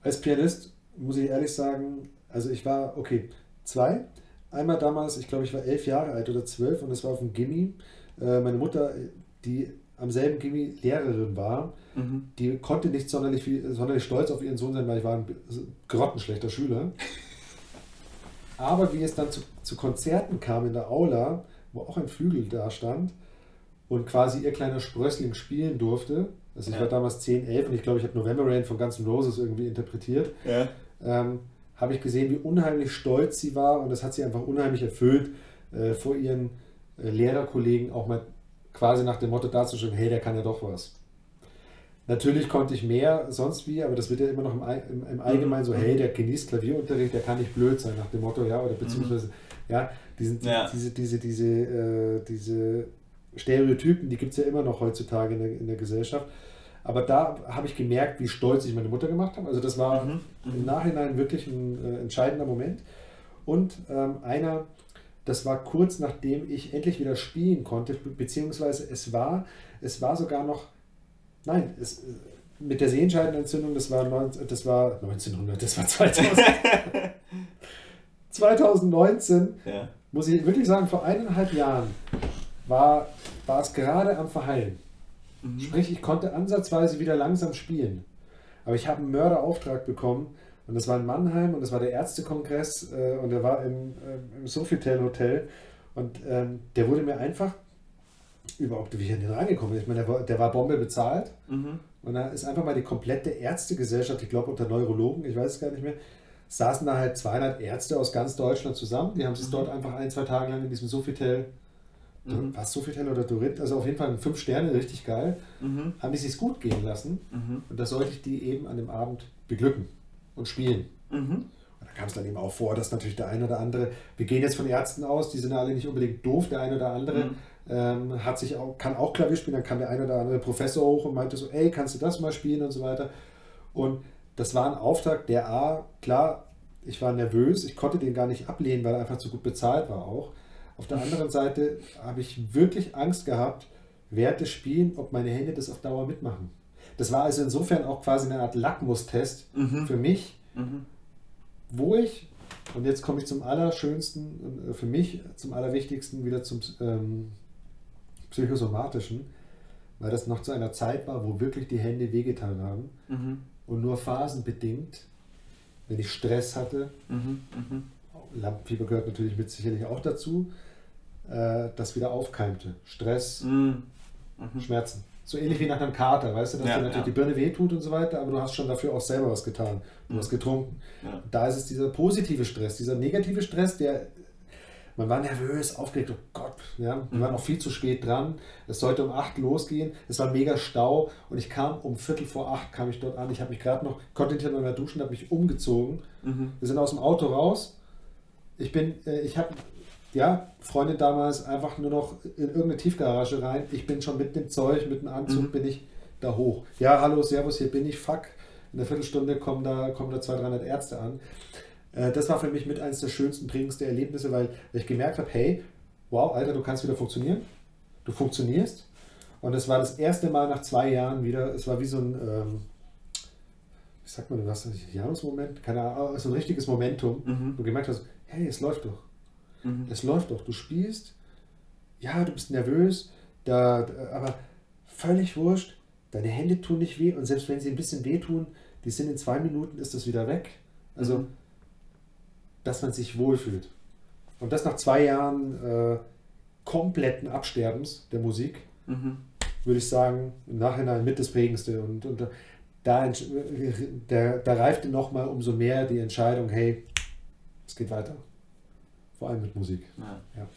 Als Pianist muss ich ehrlich sagen, also ich war, okay, zwei. Einmal damals, ich glaube, ich war elf Jahre alt oder zwölf und es war auf dem Gimmi. Äh, meine Mutter, die am selben Gimmi Lehrerin war, mhm. die konnte nicht sonderlich, viel, sonderlich stolz auf ihren Sohn sein, weil ich war ein grottenschlechter Schüler. Aber wie es dann zu, zu Konzerten kam in der Aula, wo auch ein Flügel da stand und quasi ihr kleiner Sprössling spielen durfte, also ich ja. war damals 10, 11 und ich glaube, ich habe November Rain von Guns N' Roses irgendwie interpretiert, ja. ähm, habe ich gesehen, wie unheimlich stolz sie war und das hat sie einfach unheimlich erfüllt, äh, vor ihren äh, Lehrerkollegen auch mal quasi nach dem Motto darzustellen, hey, der kann ja doch was. Natürlich konnte ich mehr sonst wie, aber das wird ja immer noch im, im, im Allgemeinen so, mhm. hey, der genießt Klavierunterricht, der kann nicht blöd sein, nach dem Motto, ja, oder beziehungsweise, mhm. ja, diesen, ja. diese, diese, diese, äh, diese Stereotypen, die gibt es ja immer noch heutzutage in der, in der Gesellschaft. Aber da habe ich gemerkt, wie stolz ich meine Mutter gemacht habe. Also das war mhm. im mhm. Nachhinein wirklich ein äh, entscheidender Moment. Und ähm, einer, das war kurz nachdem ich endlich wieder spielen konnte, beziehungsweise es war, es war sogar noch, nein, es, mit der Sehenscheidenentzündung, das war, 19, das war 1900, das war 2000, 2019, *laughs* ja. muss ich wirklich sagen, vor eineinhalb Jahren war, war es gerade am Verheilen. Mhm. Sprich, ich konnte ansatzweise wieder langsam spielen. Aber ich habe einen Mörderauftrag bekommen, und das war in Mannheim und das war der Ärztekongress äh, und der war im, äh, im Sofitel Hotel. Und ähm, der wurde mir einfach überhaupt, wie ich an den reingekommen bin. Ich meine, der war, der war Bombe bezahlt. Mhm. Und da ist einfach mal die komplette Ärztegesellschaft, ich glaube unter Neurologen, ich weiß es gar nicht mehr, saßen da halt 200 Ärzte aus ganz Deutschland zusammen. Die haben sich mhm. dort einfach ein, zwei Tage lang in diesem Sofitel, mhm. was Sofitel oder Dorit, also auf jeden Fall fünf Sterne, richtig geil, mhm. haben die sich gut gehen lassen. Mhm. Und da sollte ich die eben an dem Abend beglücken und spielen. Mhm. Und da kam es dann eben auch vor, dass natürlich der eine oder andere, wir gehen jetzt von Ärzten aus, die sind alle nicht unbedingt doof, der eine oder andere mhm. ähm, hat sich auch, kann auch Klavier spielen, dann kam der eine oder andere Professor hoch und meinte so, ey, kannst du das mal spielen und so weiter. Und das war ein Auftrag, der A, klar, ich war nervös, ich konnte den gar nicht ablehnen, weil er einfach zu gut bezahlt war auch. Auf der anderen Seite habe ich wirklich Angst gehabt, während des Spielen, ob meine Hände das auf Dauer mitmachen. Das war also insofern auch quasi eine Art Lackmustest mhm. für mich, mhm. wo ich, und jetzt komme ich zum Allerschönsten, äh, für mich zum Allerwichtigsten wieder zum ähm, Psychosomatischen, weil das noch zu einer Zeit war, wo wirklich die Hände wehgetan haben mhm. und nur phasenbedingt, wenn ich Stress hatte, mhm. mhm. Lampenfieber gehört natürlich mit sicherlich auch dazu, äh, das wieder aufkeimte. Stress, mhm. Schmerzen. So ähnlich wie nach einem Kater, weißt du, dass ja, dir natürlich ja. die Birne wehtut und so weiter, aber du hast schon dafür auch selber was getan. Du mhm. hast getrunken. Ja. Da ist es dieser positive Stress, dieser negative Stress, der man war nervös, aufgeregt, oh Gott, ja, wir mhm. waren noch viel zu spät dran. Es sollte um 8 losgehen, es war mega Stau und ich kam um Viertel vor 8 kam ich dort an. Ich habe mich gerade noch, konnte nicht mehr duschen, habe mich umgezogen. Mhm. Wir sind aus dem Auto raus. Ich bin, äh, ich habe, ja, Freundin damals einfach nur noch in irgendeine Tiefgarage rein. Ich bin schon mit dem Zeug, mit dem Anzug, mhm. bin ich da hoch. Ja, hallo, servus, hier bin ich, fuck. In einer Viertelstunde kommen da, kommen da 200, 300 Ärzte an. Äh, das war für mich mit eines der schönsten, prägendsten Erlebnisse, weil ich gemerkt habe, hey, wow, Alter, du kannst wieder funktionieren. Du funktionierst. Und es war das erste Mal nach zwei Jahren wieder, es war wie so ein, ähm, wie sagt man, was Jahresmoment? Keine Ahnung, so ein richtiges Momentum. Mhm. Du gemerkt hast, hey, es läuft doch. Mhm. Es läuft doch. Du spielst, ja, du bist nervös, da, aber völlig wurscht. Deine Hände tun nicht weh und selbst wenn sie ein bisschen wehtun, die sind in zwei Minuten, ist das wieder weg. Also mhm dass man sich wohlfühlt. Und das nach zwei Jahren äh, kompletten Absterbens der Musik, mhm. würde ich sagen, im Nachhinein mit das Prägendste. Und, und da, da, da reifte nochmal umso mehr die Entscheidung, hey, es geht weiter. Vor allem mit Musik. Ja. Ja.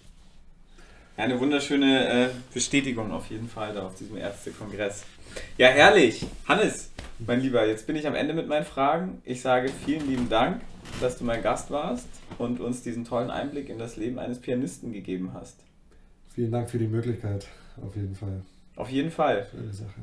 Eine wunderschöne äh, Bestätigung auf jeden Fall da auf diesem Ärztekongress. Ja, herrlich. Hannes, mein Lieber, jetzt bin ich am Ende mit meinen Fragen. Ich sage vielen lieben Dank dass du mein Gast warst und uns diesen tollen Einblick in das Leben eines Pianisten gegeben hast. Vielen Dank für die Möglichkeit, auf jeden Fall. Auf jeden Fall. Schöne Sache.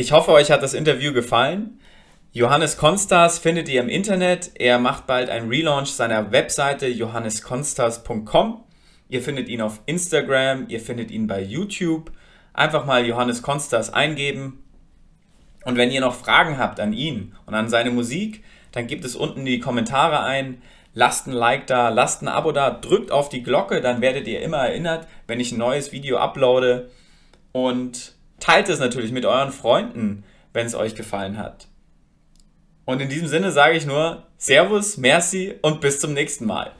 Ich hoffe, euch hat das Interview gefallen. Johannes Konstas findet ihr im Internet. Er macht bald einen Relaunch seiner Webseite johanneskonstas.com. Ihr findet ihn auf Instagram, ihr findet ihn bei YouTube. Einfach mal Johannes Konstas eingeben. Und wenn ihr noch Fragen habt an ihn und an seine Musik, dann gebt es unten in die Kommentare ein. Lasst ein Like da, lasst ein Abo da, drückt auf die Glocke, dann werdet ihr immer erinnert, wenn ich ein neues Video uploade. Und teilt es natürlich mit euren Freunden, wenn es euch gefallen hat. Und in diesem Sinne sage ich nur Servus, Merci und bis zum nächsten Mal.